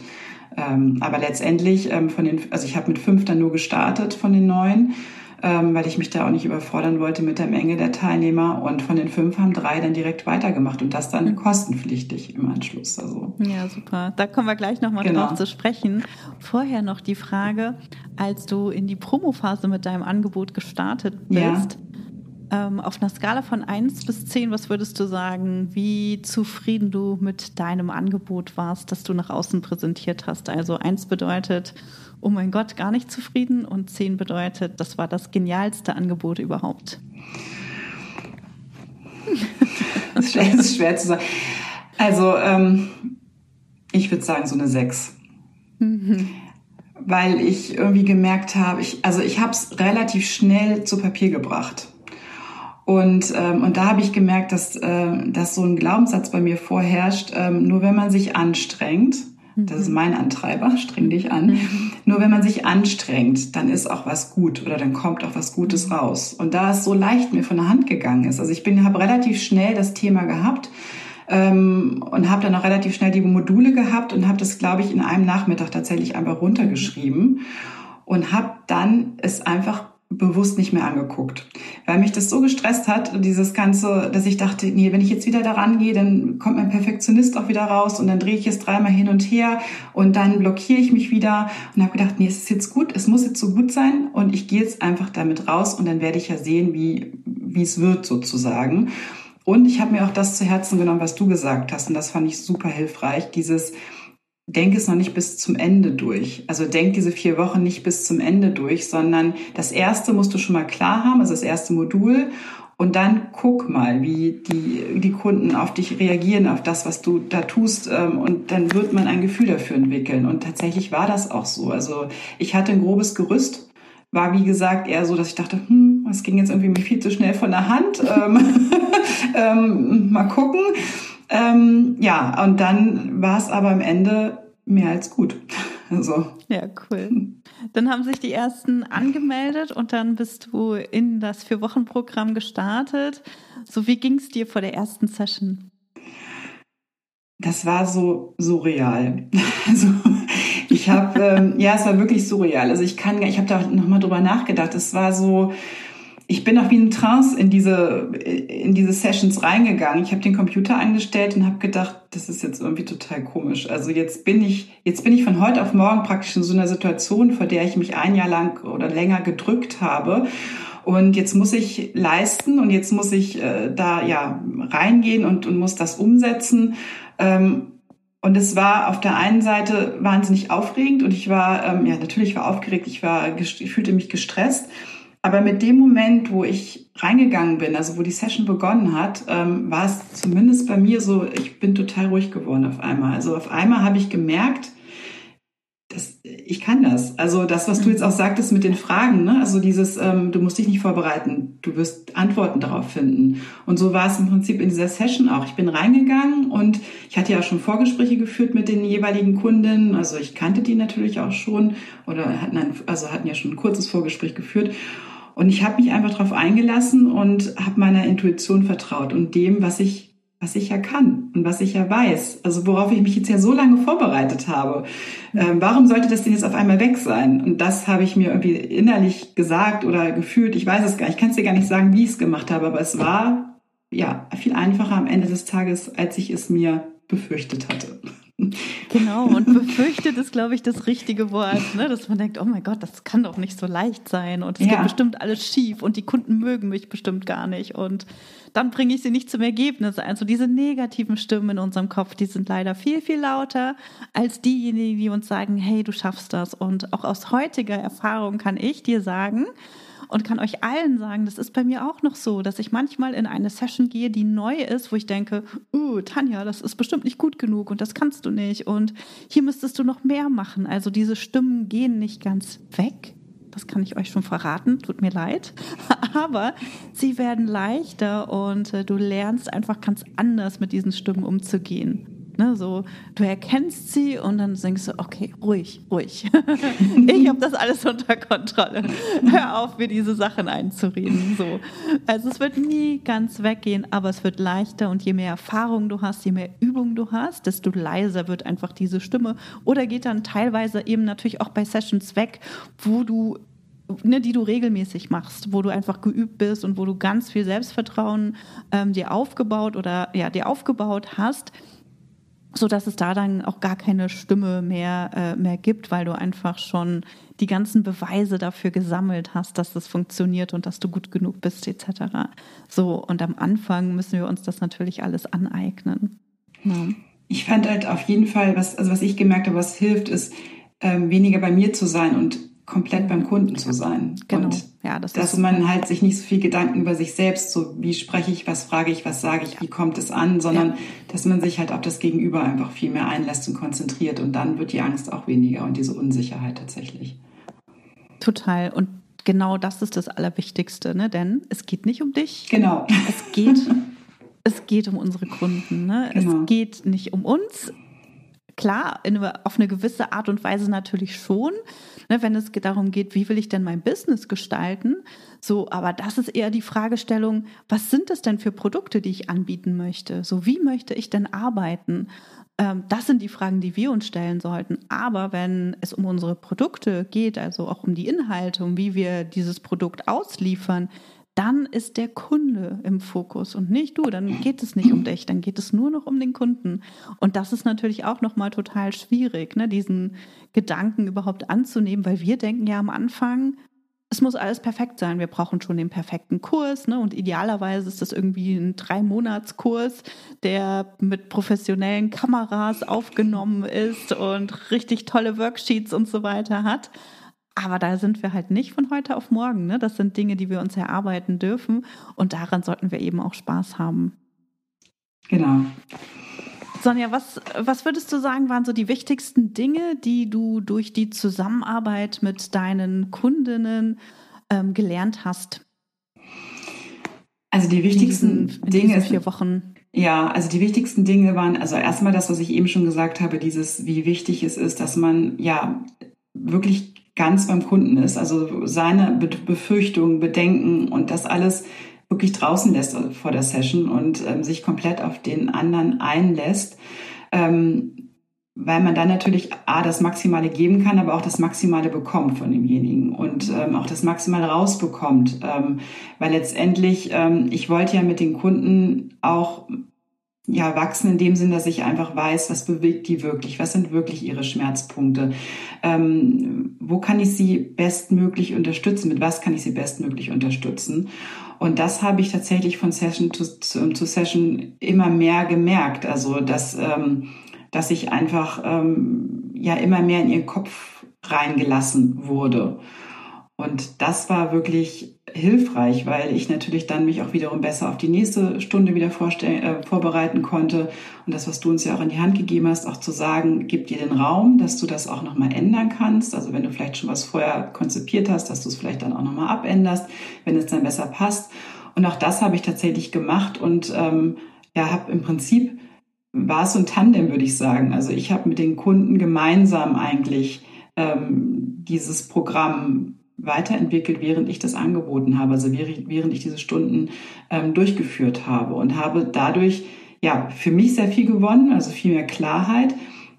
ähm, aber letztendlich ähm, von den, also ich habe mit fünf dann nur gestartet von den neun ähm, weil ich mich da auch nicht überfordern wollte mit der Menge der Teilnehmer. Und von den fünf haben drei dann direkt weitergemacht und das dann mhm. kostenpflichtig im Anschluss. Also. Ja, super. Da kommen wir gleich nochmal genau. drauf zu sprechen. Vorher noch die Frage, als du in die Promophase mit deinem Angebot gestartet bist, ja. Ähm, auf einer Skala von 1 bis 10, was würdest du sagen, wie zufrieden du mit deinem Angebot warst, das du nach außen präsentiert hast? Also 1 bedeutet, oh mein Gott, gar nicht zufrieden und 10 bedeutet, das war das genialste Angebot überhaupt. Das ist schwer, das ist schwer zu sagen. Also ähm, ich würde sagen so eine 6. Mhm. Weil ich irgendwie gemerkt habe, ich, also ich habe es relativ schnell zu Papier gebracht. Und, ähm, und da habe ich gemerkt, dass, äh, dass so ein Glaubenssatz bei mir vorherrscht, ähm, nur wenn man sich anstrengt, das ist mhm. mein Antreiber, streng dich an. Mhm. Nur wenn man sich anstrengt, dann ist auch was gut oder dann kommt auch was Gutes mhm. raus. Und da es so leicht mir von der Hand gegangen ist, also ich bin, habe relativ schnell das Thema gehabt ähm, und habe dann auch relativ schnell die Module gehabt und habe das, glaube ich, in einem Nachmittag tatsächlich einfach runtergeschrieben und habe dann es einfach bewusst nicht mehr angeguckt, weil mich das so gestresst hat, dieses Ganze, dass ich dachte, nee, wenn ich jetzt wieder daran gehe, dann kommt mein Perfektionist auch wieder raus und dann drehe ich es dreimal hin und her und dann blockiere ich mich wieder und habe gedacht, nee, es ist jetzt gut, es muss jetzt so gut sein und ich gehe jetzt einfach damit raus und dann werde ich ja sehen, wie, wie es wird sozusagen. Und ich habe mir auch das zu Herzen genommen, was du gesagt hast und das fand ich super hilfreich, dieses denk es noch nicht bis zum Ende durch. Also denk diese vier Wochen nicht bis zum Ende durch, sondern das erste musst du schon mal klar haben, also das erste Modul. Und dann guck mal, wie die, die Kunden auf dich reagieren, auf das, was du da tust. Ähm, und dann wird man ein Gefühl dafür entwickeln. Und tatsächlich war das auch so. Also ich hatte ein grobes Gerüst, war wie gesagt eher so, dass ich dachte, hm, es ging jetzt irgendwie viel zu schnell von der Hand. ähm, *laughs* ähm, mal gucken. Ähm, ja, und dann war es aber am Ende mehr als gut. *laughs* Also. Ja, cool. Dann haben sich die ersten angemeldet und dann bist du in das Vier-Wochen-Programm gestartet. So, wie ging es dir vor der ersten Session? Das war so surreal. *laughs* Also ich habe, ähm, ja, es war wirklich surreal. Also ich kann, ich habe da nochmal drüber nachgedacht. Es war so, ich bin auch wie ein Trance in diese, in diese Sessions reingegangen. Ich habe den Computer eingestellt und habe gedacht, das ist jetzt irgendwie total komisch. Also jetzt bin ich, jetzt bin ich von heute auf morgen praktisch in so einer Situation, vor der ich mich ein Jahr lang oder länger gedrückt habe. Und jetzt muss ich leisten und jetzt muss ich äh, da ja reingehen und, und muss das umsetzen. Ähm, und es war auf der einen Seite wahnsinnig aufregend und ich war, ähm, ja, natürlich war aufgeregt, ich war, ich fühlte mich gestresst. Aber mit dem Moment, wo ich reingegangen bin, also wo die Session begonnen hat, ähm, war es zumindest bei mir so, ich bin total ruhig geworden auf einmal. Also auf einmal habe ich gemerkt, dass ich kann das. Also das, was du jetzt auch sagtest mit den Fragen, ne? also dieses, ähm, du musst dich nicht vorbereiten, du wirst Antworten darauf finden. Und so war es im Prinzip in dieser Session auch. Ich bin reingegangen und ich hatte ja schon Vorgespräche geführt mit den jeweiligen Kunden. Also ich kannte die natürlich auch schon oder hatten ein, also hatten ja schon ein kurzes Vorgespräch geführt. Und ich habe mich einfach darauf eingelassen und habe meiner Intuition vertraut und dem, was ich was ich ja kann und was ich ja weiß, also worauf ich mich jetzt ja so lange vorbereitet habe. Ähm, warum sollte das denn jetzt auf einmal weg sein? Und das habe ich mir irgendwie innerlich gesagt oder gefühlt. Ich weiß es gar nicht. Ich kann es dir gar nicht sagen, wie ich es gemacht habe, aber es war ja viel einfacher am Ende des Tages, als ich es mir befürchtet hatte. Genau, und befürchtet ist, glaube ich, das richtige Wort, ne? dass man denkt, oh mein Gott, das kann doch nicht so leicht sein und es ja. geht bestimmt alles schief und die Kunden mögen mich bestimmt gar nicht und dann bringe ich sie nicht zum Ergebnis. Also diese negativen Stimmen in unserem Kopf, die sind leider viel, viel lauter als diejenigen, die uns sagen, hey, du schaffst das. Und auch aus heutiger Erfahrung kann ich dir sagen, und kann euch allen sagen, das ist bei mir auch noch so, dass ich manchmal in eine Session gehe, die neu ist, wo ich denke, uh, Tanja, das ist bestimmt nicht gut genug und das kannst du nicht und hier müsstest du noch mehr machen. Also diese Stimmen gehen nicht ganz weg. Das kann ich euch schon verraten, tut mir leid. *laughs* Aber sie werden leichter und äh, du lernst einfach ganz anders mit diesen Stimmen umzugehen. Ne, so, du erkennst sie und dann denkst du, okay, ruhig, ruhig. *laughs* ich habe das alles unter Kontrolle. Hör auf, mir diese Sachen einzureden. So. Also es wird nie ganz weggehen, aber es wird leichter und je mehr Erfahrung du hast, je mehr Übung du hast, desto leiser wird einfach diese Stimme. Oder geht dann teilweise eben natürlich auch bei Sessions weg, wo du ne, die du regelmäßig machst, wo du einfach geübt bist und wo du ganz viel Selbstvertrauen ähm, dir aufgebaut oder ja dir aufgebaut hast so dass es da dann auch gar keine Stimme mehr, äh, mehr gibt, weil du einfach schon die ganzen Beweise dafür gesammelt hast, dass das funktioniert und dass du gut genug bist, etc. So, und am Anfang müssen wir uns das natürlich alles aneignen. Ja. Ich fand halt auf jeden Fall, was, also was ich gemerkt habe, was hilft, ist, ähm, weniger bei mir zu sein und komplett beim Kunden zu sein. Genau. Und ja, das dass man halt sich nicht so viel Gedanken über sich selbst, so wie spreche ich, was frage ich, was sage ich, ja. wie kommt es an, sondern ja. dass man sich halt auf das Gegenüber einfach viel mehr einlässt und konzentriert und dann wird die Angst auch weniger und diese Unsicherheit tatsächlich. Total. Und genau das ist das Allerwichtigste, ne? denn es geht nicht um dich. Genau. *laughs* Es geht, es geht um unsere Kunden. Ne? Genau. Es geht nicht um uns. Klar, in, auf eine gewisse Art und Weise natürlich schon, ne, wenn es darum geht, wie will ich denn mein Business gestalten. So, aber das ist eher die Fragestellung, was sind es denn für Produkte, die ich anbieten möchte? So, wie möchte ich denn arbeiten? Ähm, das sind die Fragen, die wir uns stellen sollten. Aber wenn es um unsere Produkte geht, also auch um die Inhalte, um wie wir dieses Produkt ausliefern, dann ist der Kunde im Fokus und nicht du. Dann geht es nicht um dich, dann geht es nur noch um den Kunden. Und das ist natürlich auch nochmal total schwierig, ne, diesen Gedanken überhaupt anzunehmen, weil wir denken ja am Anfang, es muss alles perfekt sein. Wir brauchen schon den perfekten Kurs, ne? Und idealerweise ist das irgendwie ein Drei-Monats-Kurs, der mit professionellen Kameras aufgenommen ist und richtig tolle Worksheets und so weiter hat. Aber da sind wir halt nicht von heute auf morgen. Ne? Das sind Dinge, die wir uns erarbeiten dürfen. Und daran sollten wir eben auch Spaß haben. Genau. Sonja, was, was würdest du sagen, waren so die wichtigsten Dinge, die du durch die Zusammenarbeit mit deinen Kundinnen ähm, gelernt hast? Also die wichtigsten in diesen, Dinge. In vier Wochen. Ja, also die wichtigsten Dinge waren, also erstmal das, was ich eben schon gesagt habe, dieses, wie wichtig es ist, dass man ja wirklich ganz beim Kunden ist. Also seine Befürchtungen, Bedenken und das alles wirklich draußen lässt vor der Session und ähm, sich komplett auf den anderen einlässt. Ähm, weil man dann natürlich A, das Maximale geben kann, aber auch das Maximale bekommt von demjenigen und ähm, auch das Maximale rausbekommt. Ähm, weil letztendlich, ähm, ich wollte ja mit den Kunden auch ja, wachsen in dem Sinn, dass ich einfach weiß, was bewegt die wirklich, was sind wirklich ihre Schmerzpunkte, ähm, wo kann ich sie bestmöglich unterstützen, mit was kann ich sie bestmöglich unterstützen. Und das habe ich tatsächlich von Session zu, zu, zu Session immer mehr gemerkt, also dass, ähm, dass ich einfach ähm, ja immer mehr in ihren Kopf reingelassen wurde. Und das war wirklich hilfreich, weil ich natürlich dann mich auch wiederum besser auf die nächste Stunde wieder äh, vorbereiten konnte. Und das, was du uns ja auch in die Hand gegeben hast, auch zu sagen, gib dir den Raum, dass du das auch nochmal ändern kannst. Also wenn du vielleicht schon was vorher konzipiert hast, dass du es vielleicht dann auch nochmal abänderst, wenn es dann besser passt. Und auch das habe ich tatsächlich gemacht und ähm, ja, habe im Prinzip war es so ein Tandem, würde ich sagen. Also ich habe mit den Kunden gemeinsam eigentlich ähm, dieses Programm weiterentwickelt, während ich das angeboten habe, also während ich diese Stunden ähm, durchgeführt habe und habe dadurch ja für mich sehr viel gewonnen, also viel mehr Klarheit,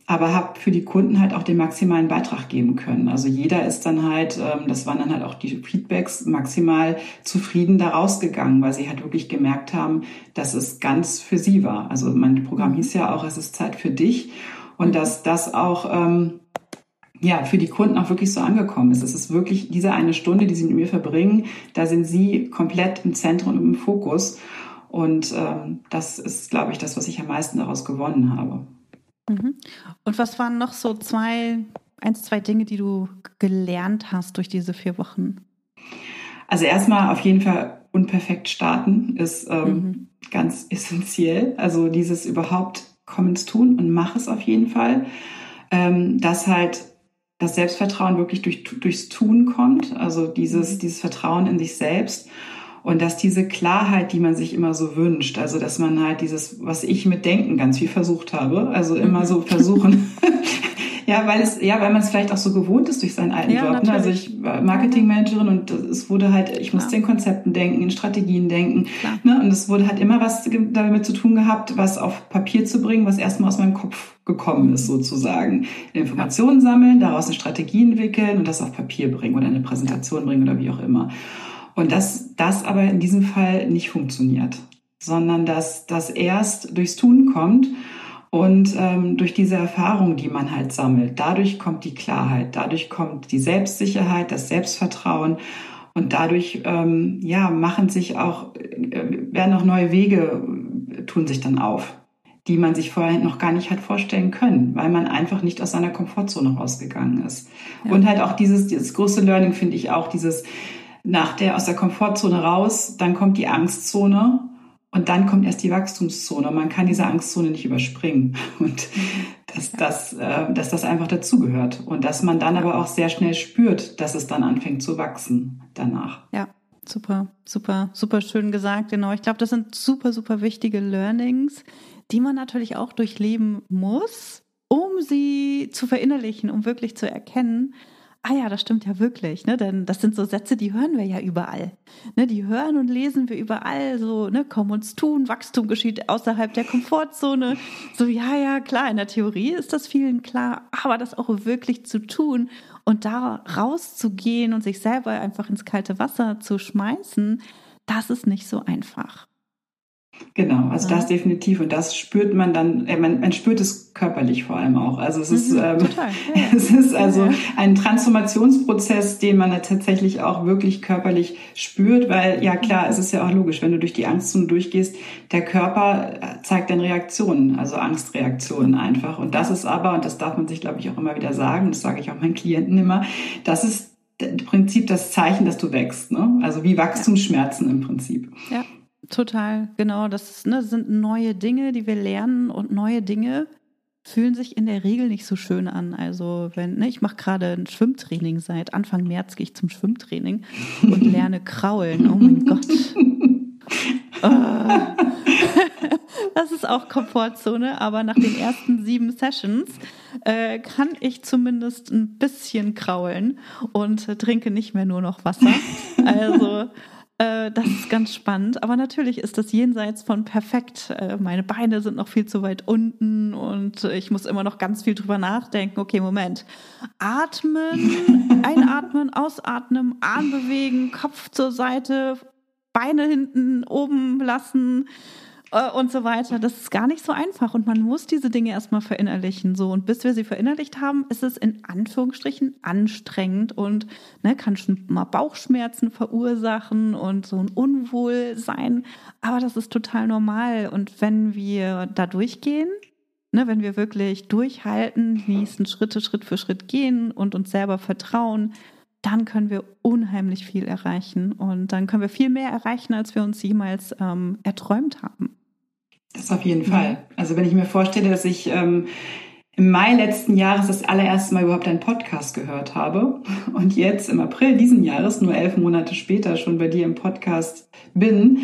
aber habe für die Kunden halt auch den maximalen Beitrag geben können. Also jeder ist dann halt, ähm, das waren dann halt auch die Feedbacks, maximal zufrieden da rausgegangen, weil sie halt wirklich gemerkt haben, dass es ganz für sie war. Also mein Programm hieß ja auch, es ist Zeit für dich und dass das auch ähm, ja, für die Kunden auch wirklich so angekommen ist. Es ist wirklich diese eine Stunde, die sie mit mir verbringen, da sind sie komplett im Zentrum und im Fokus. Und ähm, das ist, glaube ich, das, was ich am meisten daraus gewonnen habe. Mhm. Und was waren noch so zwei, eins, zwei Dinge, die du gelernt hast durch diese vier Wochen? Also erstmal auf jeden Fall unperfekt starten ist ähm, mhm. ganz essentiell. Also dieses überhaupt komm ins Tun und mach es auf jeden Fall. Ähm, dass halt das Selbstvertrauen wirklich durch, durchs Tun kommt, also dieses, mhm. dieses Vertrauen in sich selbst und dass diese Klarheit, die man sich immer so wünscht, also dass man halt dieses, was ich mit Denken ganz viel versucht habe, also immer so mhm. versuchen, *laughs* Ja, weil es, ja, weil man es vielleicht auch so gewohnt ist durch seinen alten ja, Job. Ne? Also ich war Marketingmanagerin und es wurde halt, ich musste in Konzepten denken, in Strategien denken. Ne? Und es wurde halt immer was damit zu tun gehabt, was auf Papier zu bringen, was erstmal aus meinem Kopf gekommen ist, sozusagen. Informationen sammeln, daraus eine Strategie entwickeln und das auf Papier bringen oder eine Präsentation bringen oder wie auch immer. Und dass das aber in diesem Fall nicht funktioniert, sondern dass das erst durchs Tun kommt und ähm, durch diese Erfahrung, die man halt sammelt, dadurch kommt die Klarheit, dadurch kommt die Selbstsicherheit, das Selbstvertrauen und dadurch ähm, ja machen sich auch äh, werden auch neue Wege tun sich dann auf, die man sich vorher noch gar nicht hat vorstellen können, weil man einfach nicht aus seiner Komfortzone rausgegangen ist. Ja. Und halt auch dieses dieses große Learning finde ich auch dieses nach der aus der Komfortzone raus, dann kommt die Angstzone und dann kommt erst die Wachstumszone. Man kann diese Angstzone nicht überspringen. *laughs* Und dass, das, äh, dass das einfach dazugehört. Und dass man dann aber auch sehr schnell spürt, dass es dann anfängt zu wachsen danach. Ja, super, super, super schön gesagt. Genau. Ich glaube, das sind super, super wichtige Learnings, die man natürlich auch durchleben muss, um sie zu verinnerlichen, um wirklich zu erkennen, ah ja, das stimmt ja wirklich, ne? Denn das sind so Sätze, die hören wir ja überall. Ne? Die hören und lesen wir überall so, ne, komm uns tun, Wachstum geschieht außerhalb der Komfortzone. So, ja, ja, klar, in der Theorie ist das vielen klar, aber das auch wirklich zu tun und da rauszugehen und sich selber einfach ins kalte Wasser zu schmeißen, das ist nicht so einfach. Genau, also das definitiv und das spürt man dann, äh, man, man spürt es körperlich vor allem auch. Also es ist, mhm, ähm, *laughs* ja. es ist also ein Transformationsprozess, den man tatsächlich auch wirklich körperlich spürt, weil ja klar, es ist ja auch logisch, wenn du durch die Angstzone durchgehst, der Körper äh, zeigt dann Reaktionen, also Angstreaktionen einfach. Und das ist aber, und das darf man sich glaube ich auch immer wieder sagen, das sage ich auch meinen Klienten immer, das ist im Prinzip das Zeichen, dass du wächst, ne? Also wie Wachstumsschmerzen im Prinzip. Ja. Total, genau. Das ne, sind neue Dinge, die wir lernen und neue Dinge fühlen sich in der Regel nicht so schön an. Also wenn, ne, ich mache gerade ein Schwimmtraining seit Anfang März gehe ich zum Schwimmtraining und *laughs* lerne kraulen. Oh mein Gott. Oh. *laughs* *laughs* Das ist auch Komfortzone, aber nach den ersten sieben Sessions äh, kann ich zumindest ein bisschen kraulen und äh, trinke nicht mehr nur noch Wasser. Also äh, das ist ganz spannend. Aber natürlich ist das jenseits von perfekt. Äh, meine Beine sind noch viel zu weit unten und ich muss immer noch ganz viel drüber nachdenken. Okay, Moment. Atmen, *laughs* einatmen, ausatmen, Arm bewegen, Kopf zur Seite, Beine hinten oben lassen und so weiter. Das ist gar nicht so einfach und man muss diese Dinge erstmal verinnerlichen. So und bis wir sie verinnerlicht haben, ist es in Anführungsstrichen anstrengend und ne, kann schon mal Bauchschmerzen verursachen und so ein Unwohlsein. Aber das ist total normal und wenn wir da durchgehen, ne, wenn wir wirklich durchhalten, die nächsten Schritte Schritt für Schritt gehen und uns selber vertrauen, dann können wir unheimlich viel erreichen und dann können wir viel mehr erreichen, als wir uns jemals ähm, erträumt haben. Das auf jeden Fall. Also wenn ich mir vorstelle, dass ich ähm, im Mai letzten Jahres das allererste Mal überhaupt einen Podcast gehört habe und jetzt im April diesen Jahres, nur elf Monate später, schon bei dir im Podcast bin.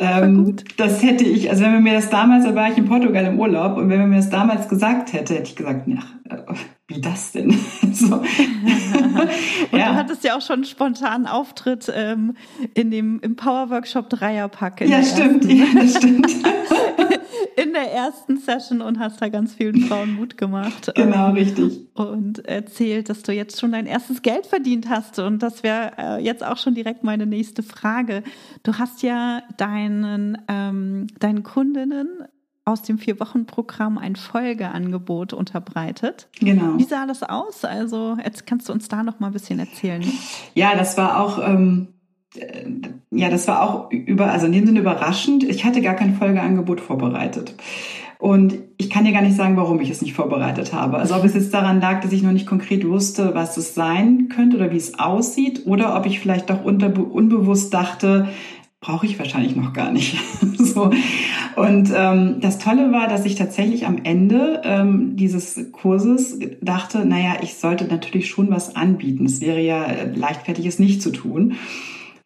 Ja, ähm, das hätte ich, also wenn man mir das damals, da war ich in Portugal im Urlaub und wenn man mir das damals gesagt hätte, hätte ich gesagt, ja, äh, wie das denn? *laughs* so. *laughs* und ja. du hattest ja auch schon einen spontanen Auftritt ähm, in dem, im Power Workshop Dreierpack. Ja, stimmt, ja, das stimmt. *laughs* in der ersten Session und hast da ganz vielen Frauen Mut gemacht. Genau, ähm, richtig. Und erzählt, dass du jetzt schon dein erstes Geld verdient hast. Und das wäre äh, jetzt auch schon direkt meine nächste Frage. Du hast ja deinen, ähm, deinen Kundinnen aus dem Vier-Wochen-Programm ein Folgeangebot unterbreitet. Genau. Wie sah das aus? Also, jetzt kannst du uns da noch mal ein bisschen erzählen. Ja, das war auch. Ähm ja, das war auch über, also in dem Sinne überraschend. Ich hatte gar kein Folgeangebot vorbereitet. Und ich kann dir gar nicht sagen, warum ich es nicht vorbereitet habe. Also ob es jetzt daran lag, dass ich noch nicht konkret wusste, was es sein könnte oder wie es aussieht, oder ob ich vielleicht doch unbewusst dachte, brauche ich wahrscheinlich noch gar nicht. *laughs* so. Und ähm, das Tolle war, dass ich tatsächlich am Ende ähm, dieses Kurses dachte, naja, ich sollte natürlich schon was anbieten. Es wäre ja leichtfertig, es nicht zu tun.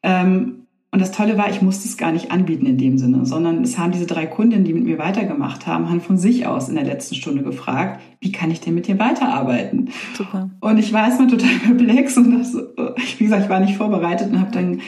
Ähm, und das Tolle war, ich musste es gar nicht anbieten in dem Sinne, sondern es haben diese drei Kundinnen, die mit mir weitergemacht haben, haben von sich aus in der letzten Stunde gefragt, wie kann ich denn mit dir weiterarbeiten? Super. Und ich war erstmal total *laughs* perplex und das, wie gesagt, ich war nicht vorbereitet und habe dann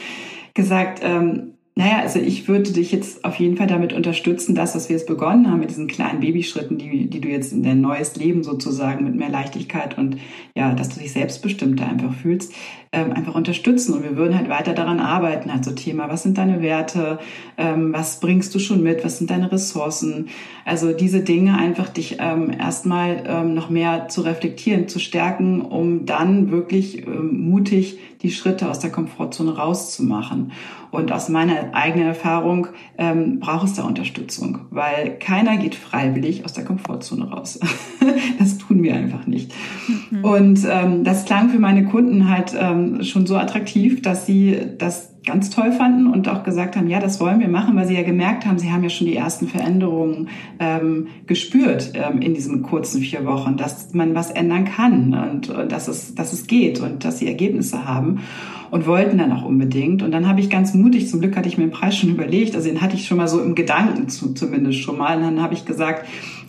gesagt, ähm, naja, also ich würde dich jetzt auf jeden Fall damit unterstützen, dass, dass wir es begonnen haben mit diesen kleinen Babyschritten, die, die du jetzt in dein neues Leben sozusagen mit mehr Leichtigkeit und ja, dass du dich selbstbestimmter einfach fühlst, ähm, einfach unterstützen. Und wir würden halt weiter daran arbeiten, also Thema, was sind deine Werte, ähm, was bringst du schon mit, was sind deine Ressourcen. Also diese Dinge einfach dich ähm, erstmal ähm, noch mehr zu reflektieren, zu stärken, um dann wirklich ähm, mutig die Schritte aus der Komfortzone rauszumachen. Und aus meiner eigenen Erfahrung ähm, braucht es da Unterstützung, weil keiner geht freiwillig aus der Komfortzone raus. *laughs* das tun wir einfach nicht. Mhm. Und ähm, das klang für meine Kunden halt ähm, schon so attraktiv, dass sie das ganz toll fanden und auch gesagt haben, ja, das wollen wir machen, weil sie ja gemerkt haben, sie haben ja schon die ersten Veränderungen ähm, gespürt ähm, in diesen kurzen vier Wochen, dass man was ändern kann und, und dass, es, dass es geht und dass sie Ergebnisse haben und wollten dann auch unbedingt. Und dann habe ich ganz mutig, zum Glück hatte ich mir den Preis schon überlegt, also den hatte ich schon mal so im Gedanken zu, zumindest schon mal. Und dann habe ich gesagt,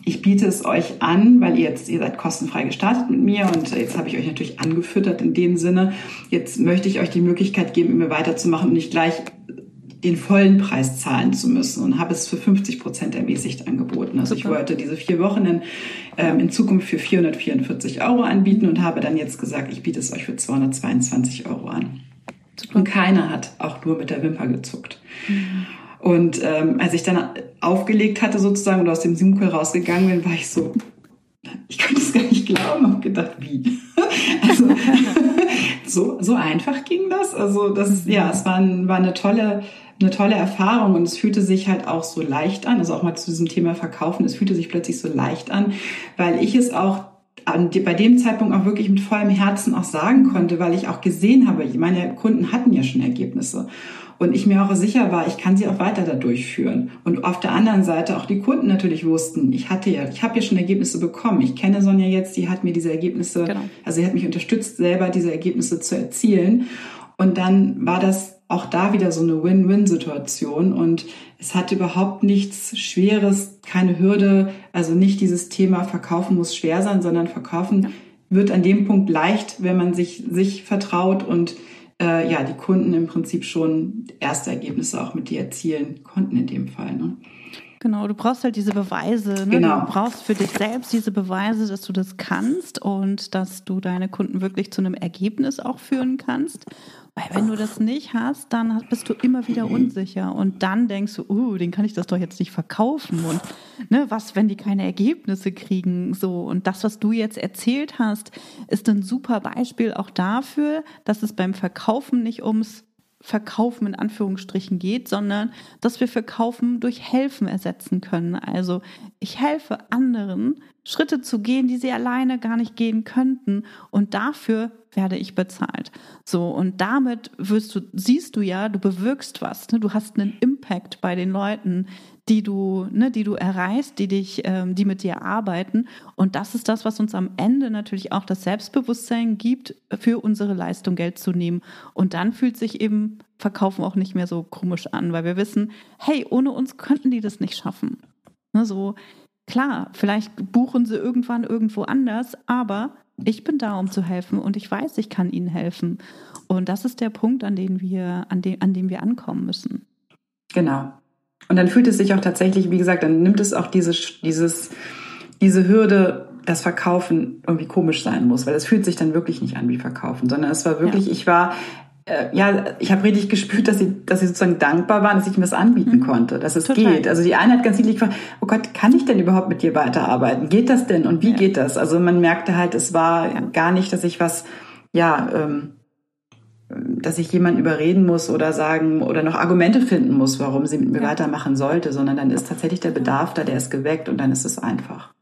ich biete es euch an, weil ihr jetzt, ihr seid kostenfrei gestartet mit mir und jetzt habe ich euch natürlich angefüttert in dem Sinne. Jetzt möchte ich euch die Möglichkeit geben, mir weiterzumachen und nicht gleich den vollen Preis zahlen zu müssen und habe es für 50 Prozent ermäßigt angeboten. Also Super. ich wollte diese vier Wochen in, ähm, in Zukunft für 444 Euro anbieten und habe dann jetzt gesagt, ich biete es euch für 222 Euro an. Super. Und keiner hat auch nur mit der Wimper gezuckt. Mhm. Und ähm, als ich dann aufgelegt hatte sozusagen und aus dem Zoom-Call rausgegangen bin, war ich so, ich konnte es gar nicht glauben, habe gedacht, wie? *laughs* also, *laughs* so, so einfach ging das. Also das, ja, es war, ein, war eine tolle, eine tolle Erfahrung und es fühlte sich halt auch so leicht an. Also auch mal zu diesem Thema Verkaufen, es fühlte sich plötzlich so leicht an, weil ich es auch bei dem Zeitpunkt auch wirklich mit vollem Herzen auch sagen konnte, weil ich auch gesehen habe, meine Kunden hatten ja schon Ergebnisse. Und ich mir auch sicher war, ich kann sie auch weiter da durchführen. Und auf der anderen Seite auch die Kunden natürlich wussten, ich hatte ja, ich habe ja schon Ergebnisse bekommen. Ich kenne Sonja jetzt, die hat mir diese Ergebnisse, genau. also sie hat mich unterstützt, selber diese Ergebnisse zu erzielen. Und dann war das auch da wieder so eine Win-Win-Situation und es hat überhaupt nichts Schweres, keine Hürde, also nicht dieses Thema Verkaufen muss schwer sein, sondern Verkaufen ja. wird an dem Punkt leicht, wenn man sich, sich vertraut und äh, ja, die Kunden im Prinzip schon erste Ergebnisse auch mit dir erzielen konnten in dem Fall. Ne? Genau, du brauchst halt diese Beweise. Ne? Genau. Du brauchst für dich selbst diese Beweise, dass du das kannst und dass du deine Kunden wirklich zu einem Ergebnis auch führen kannst. Weil wenn du das nicht hast, dann bist du immer wieder unsicher und dann denkst du, uh, den kann ich das doch jetzt nicht verkaufen und ne, was, wenn die keine Ergebnisse kriegen, so und das, was du jetzt erzählt hast, ist ein super Beispiel auch dafür, dass es beim Verkaufen nicht ums Verkaufen in Anführungsstrichen geht, sondern dass wir Verkaufen durch Helfen ersetzen können. Also ich helfe anderen Schritte zu gehen, die sie alleine gar nicht gehen könnten. Und dafür werde ich bezahlt. So, und damit wirst du, siehst du ja, du bewirkst was. Ne? Du hast einen Impact bei den Leuten, die du, ne, die du erreichst, die dich, ähm, die mit dir arbeiten. Und das ist das, was uns am Ende natürlich auch das Selbstbewusstsein gibt, für unsere Leistung Geld zu nehmen. Und dann fühlt sich eben Verkaufen auch nicht mehr so komisch an, weil wir wissen, hey, ohne uns könnten die das nicht schaffen. Ne, so, klar, vielleicht buchen sie irgendwann irgendwo anders, aber ich bin da, um zu helfen und ich weiß, ich kann ihnen helfen. Und das ist der Punkt, an dem wir, an dem, an dem wir ankommen müssen. Genau. Und dann fühlt es sich auch tatsächlich, wie gesagt, dann nimmt es auch dieses, dieses, diese Hürde, dass Verkaufen irgendwie komisch sein muss, weil es fühlt sich dann wirklich nicht an wie Verkaufen, sondern es war wirklich, ja. ich war, äh, ja, ich habe richtig *laughs* gespürt, dass sie, dass sie sozusagen dankbar waren, dass ich mir das anbieten mhm. konnte, dass es Total. geht. Also die eine hat ganz niedlich gefragt, oh Gott, kann ich denn überhaupt mit dir weiterarbeiten? Geht das denn und wie ja. geht das? Also man merkte halt, es war ja. gar nicht, dass ich was, ja, ähm, dass ich jemanden überreden muss oder sagen oder noch Argumente finden muss, warum sie mit mir ja. weitermachen sollte, sondern dann ist tatsächlich der Bedarf da, der ist geweckt und dann ist es einfach.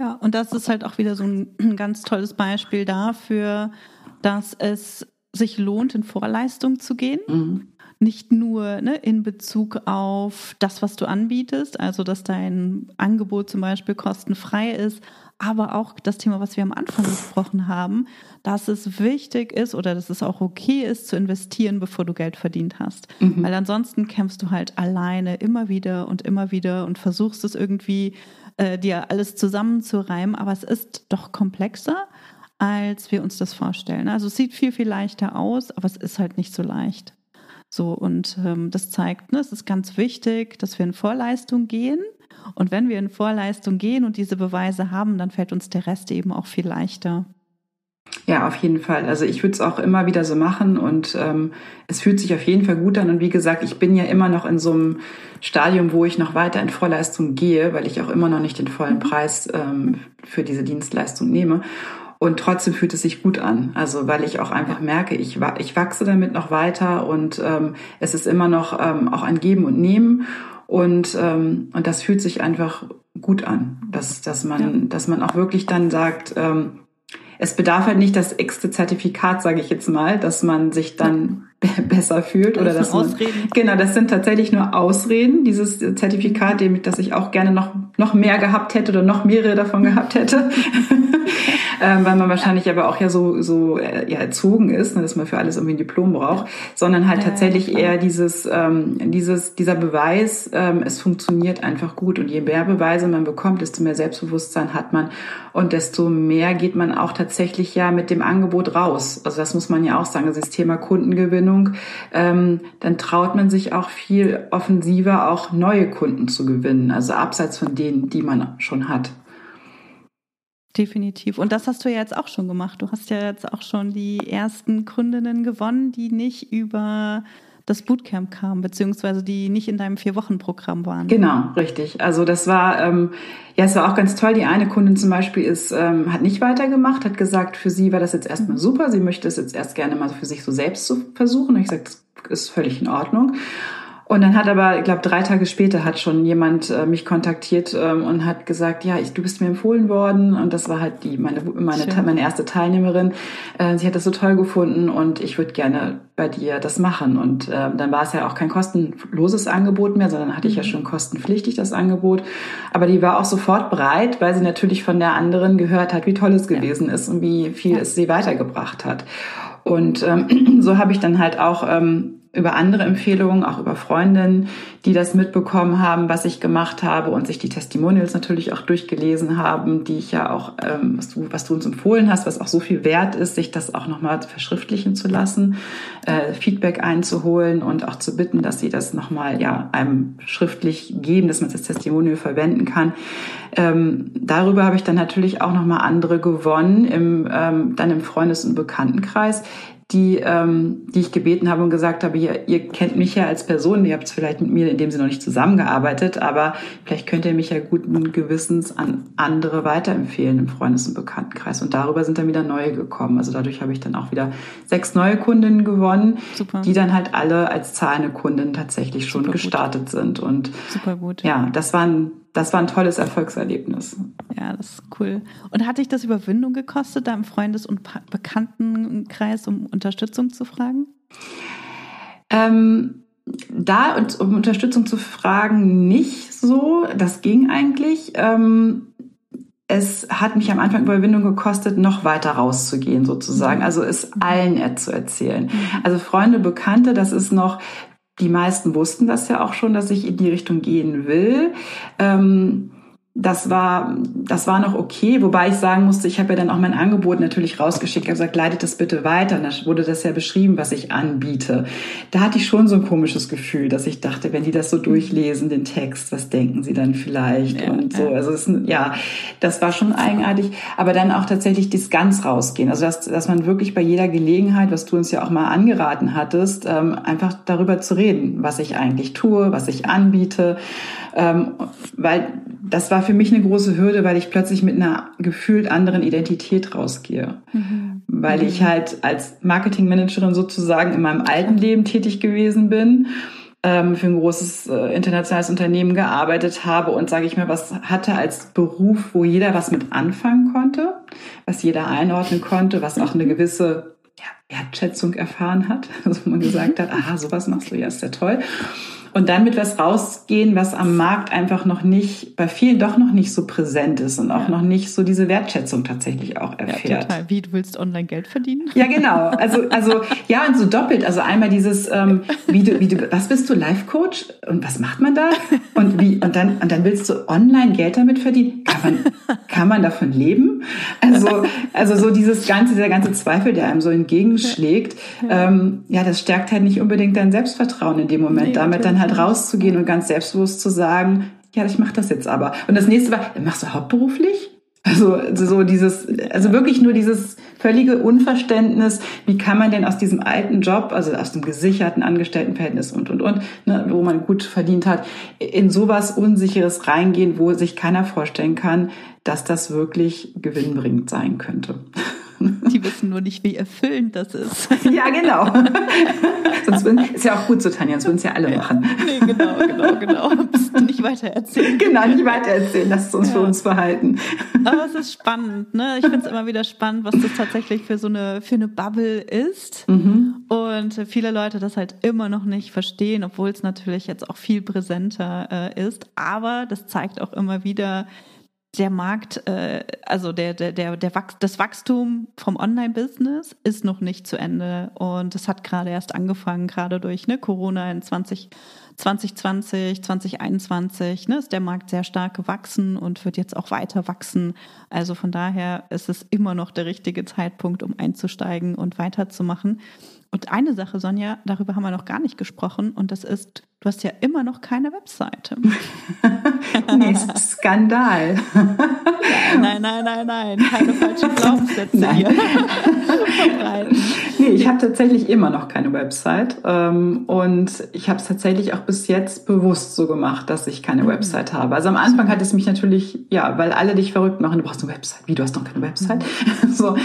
Ja, und das ist halt auch wieder so ein ganz tolles Beispiel dafür, dass es sich lohnt, in Vorleistung zu gehen. Mhm. Nicht nur ne, in Bezug auf das, was du anbietest, also dass dein Angebot zum Beispiel kostenfrei ist, aber auch das Thema, was wir am Anfang besprochen haben, dass es wichtig ist oder dass es auch okay ist zu investieren, bevor du Geld verdient hast. Mhm. Weil ansonsten kämpfst du halt alleine immer wieder und immer wieder und versuchst es irgendwie äh, dir alles zusammenzureimen, aber es ist doch komplexer als wir uns das vorstellen. Also es sieht viel, viel leichter aus, aber es ist halt nicht so leicht. So, und ähm, das zeigt, ne, es ist ganz wichtig, dass wir in Vorleistung gehen. Und wenn wir in Vorleistung gehen und diese Beweise haben, dann fällt uns der Rest eben auch viel leichter. Ja, auf jeden Fall. Also ich würde es auch immer wieder so machen und ähm, es fühlt sich auf jeden Fall gut an. Und wie gesagt, ich bin ja immer noch in so einem Stadium, wo ich noch weiter in Vorleistung gehe, weil ich auch immer noch nicht den vollen mhm. Preis ähm, für diese Dienstleistung nehme. Und trotzdem fühlt es sich gut an. Also weil ich auch einfach merke, ich, ich wachse damit noch weiter und ähm, es ist immer noch ähm, auch ein Geben und Nehmen. Und, ähm, und das fühlt sich einfach gut an, dass, dass, man, ja. dass man auch wirklich dann sagt, ähm, es bedarf halt nicht das extra Zertifikat, sage ich jetzt mal, dass man sich dann besser fühlt das oder dass man, Ausreden. genau, das sind tatsächlich nur Ausreden. Dieses Zertifikat, dem, das ich auch gerne noch noch mehr gehabt hätte oder noch mehrere davon *laughs* gehabt hätte, *laughs* ähm, weil man wahrscheinlich aber auch ja so so äh, ja erzogen ist, ne, dass man für alles irgendwie ein Diplom braucht, sondern halt tatsächlich eher dieses ähm, dieses dieser Beweis, ähm, es funktioniert einfach gut. Und je mehr Beweise man bekommt, desto mehr Selbstbewusstsein hat man. Und desto mehr geht man auch tatsächlich ja mit dem Angebot raus. Also das muss man ja auch sagen, das Thema Kundengewinnung, ähm, dann traut man sich auch viel offensiver auch neue Kunden zu gewinnen, also abseits von denen, die man schon hat. Definitiv. Und das hast du ja jetzt auch schon gemacht. Du hast ja jetzt auch schon die ersten Kundinnen gewonnen, die nicht über das Bootcamp kam, beziehungsweise die nicht in deinem Vier-Wochen-Programm waren. Genau, richtig. Also das war, ähm, ja, es war auch ganz toll. Die eine Kundin zum Beispiel ist, ähm, hat nicht weitergemacht, hat gesagt, für sie war das jetzt erstmal super. Sie möchte es jetzt erst gerne mal für sich so selbst zu versuchen. Und ich sagte, das ist völlig in Ordnung. Und dann hat aber, ich glaube, drei Tage später hat schon jemand äh, mich kontaktiert ähm, und hat gesagt, ja, ich, du bist mir empfohlen worden. Und das war halt die meine meine, meine erste Teilnehmerin. Äh, sie hat das so toll gefunden und ich würde gerne bei dir das machen. Und äh, dann war es ja auch kein kostenloses Angebot mehr, sondern hatte ich ja mhm. schon kostenpflichtig das Angebot. Aber die war auch sofort bereit, weil sie natürlich von der anderen gehört hat, wie toll es gewesen ja. ist und wie viel ja. es sie weitergebracht hat. Und ähm, *clears throat* so habe ich dann halt auch ähm, über andere Empfehlungen, auch über Freundinnen, die das mitbekommen haben, was ich gemacht habe und sich die Testimonials natürlich auch durchgelesen haben, die ich ja auch, ähm, was, du, was du uns empfohlen hast, was auch so viel wert ist, sich das auch nochmal verschriftlichen zu lassen, äh, Feedback einzuholen und auch zu bitten, dass sie das nochmal ja, einem schriftlich geben, dass man das Testimonial verwenden kann. Ähm, darüber habe ich dann natürlich auch nochmal andere gewonnen, im, ähm, dann im Freundes- und Bekanntenkreis, die, ähm, die ich gebeten habe und gesagt habe, ihr, ihr kennt mich ja als Person, ihr habt es vielleicht mit mir in dem Sinne noch nicht zusammengearbeitet, aber vielleicht könnt ihr mich ja guten Gewissens an andere weiterempfehlen im Freundes- und Bekanntenkreis. Und darüber sind dann wieder neue gekommen. Also dadurch habe ich dann auch wieder sechs neue Kundinnen gewonnen, Super. die dann halt alle als zahlende Kunden tatsächlich schon Super gestartet gut. sind. Und Super gut. ja, das waren das war ein tolles Erfolgserlebnis. Ja, das ist cool. Und hat dich das Überwindung gekostet, da im Freundes- und Bekanntenkreis um Unterstützung zu fragen? Ähm, da und um Unterstützung zu fragen, nicht so. Das ging eigentlich. Ähm, es hat mich am Anfang Überwindung gekostet, noch weiter rauszugehen sozusagen, mhm. also es allen zu erzählen. Mhm. Also Freunde, Bekannte, das ist noch, die meisten wussten das ja auch schon, dass ich in die Richtung gehen will. Ähm, das war, das war noch okay, wobei ich sagen musste, ich habe ja dann auch mein Angebot natürlich rausgeschickt, habe gesagt, leitet das bitte weiter. Und da wurde das ja beschrieben, was ich anbiete. Da hatte ich schon so ein komisches Gefühl, dass ich dachte, wenn die das so durchlesen, den Text, was denken sie dann vielleicht ja, und so. Also es, ja, das war schon eigenartig. Aber dann auch tatsächlich das ganz rausgehen. Also dass, dass man wirklich bei jeder Gelegenheit, was du uns ja auch mal angeraten hattest, ähm, einfach darüber zu reden, was ich eigentlich tue, was ich anbiete. Ähm, weil das war für mich eine große Hürde, weil ich plötzlich mit einer gefühlt anderen Identität rausgehe. Mhm. Weil mhm. ich halt als Marketingmanagerin sozusagen in meinem alten Leben tätig gewesen bin ähm, für ein großes äh, internationales Unternehmen gearbeitet habe und sage ich mal, was hatte als Beruf, wo jeder was mit anfangen konnte, was jeder einordnen konnte, was auch eine gewisse ja, Wertschätzung erfahren hat, *laughs* also man gesagt hat, aha, sowas machst du, ja, ist ja toll und dann mit was rausgehen, was am Markt einfach noch nicht, bei vielen doch noch nicht so präsent ist und auch ja. noch nicht so diese Wertschätzung tatsächlich auch erfährt. Ja, total. Wie, du willst online Geld verdienen? Ja, genau. Also, also, ja, und so doppelt. Also einmal dieses, ähm, wie du, wie du, was bist du, Life Coach? Und was macht man da? Und wie, und dann, und dann willst du online Geld damit verdienen? Kann man, kann man davon leben? Also, also so dieses ganze, dieser ganze Zweifel, der einem so entgegenschlägt, ähm, ja, das stärkt halt nicht unbedingt dein Selbstvertrauen in dem Moment. Nee, damit dann halt rauszugehen und ganz selbstbewusst zu sagen, ja, ich mache das jetzt aber. Und das nächste war, machst du hauptberuflich? Also so dieses, also wirklich nur dieses völlige Unverständnis, wie kann man denn aus diesem alten Job, also aus dem gesicherten Angestelltenverhältnis und und und, ne, wo man gut verdient hat, in sowas Unsicheres reingehen, wo sich keiner vorstellen kann, dass das wirklich gewinnbringend sein könnte. *laughs* Die wissen nur nicht, wie erfüllend das ist. *laughs* Ja, genau. *laughs* Sonst würden, ist ja auch gut so, Tanja, sonst würden es ja alle machen. Nee, genau, genau, genau. Nicht weiter erzählen. Genau, nicht weiter erzählen. Lass es uns ja. für uns behalten. Aber es ist spannend, ne? Ich finde es immer wieder spannend, was das tatsächlich für so eine, für eine Bubble ist. Mhm. Und viele Leute das halt immer noch nicht verstehen, obwohl es natürlich jetzt auch viel präsenter äh, ist. Aber das zeigt auch immer wieder, der Markt, äh, also der, der, der, der Wach das Wachstum vom Online-Business ist noch nicht zu Ende und es hat gerade erst angefangen, gerade durch ne, Corona in 20, 2020, 2021 ne, ist der Markt sehr stark gewachsen und wird jetzt auch weiter wachsen. Also von daher ist es immer noch der richtige Zeitpunkt, um einzusteigen und weiterzumachen. Und eine Sache, Sonja, darüber haben wir noch gar nicht gesprochen, und das ist, du hast ja immer noch keine Webseite. *laughs* nee, Skandal. *laughs* nein, nein, nein, nein, keine falschen *laughs* Glaubenssätze nein. hier. nee, ich habe tatsächlich immer noch keine Website. Ähm, und ich habe es tatsächlich auch bis jetzt bewusst so gemacht, dass ich keine mhm. Website habe. Also am Anfang hat es mich natürlich, ja, weil alle dich verrückt machen, du brauchst eine Website. Wie, du hast noch keine Website? Mhm. so.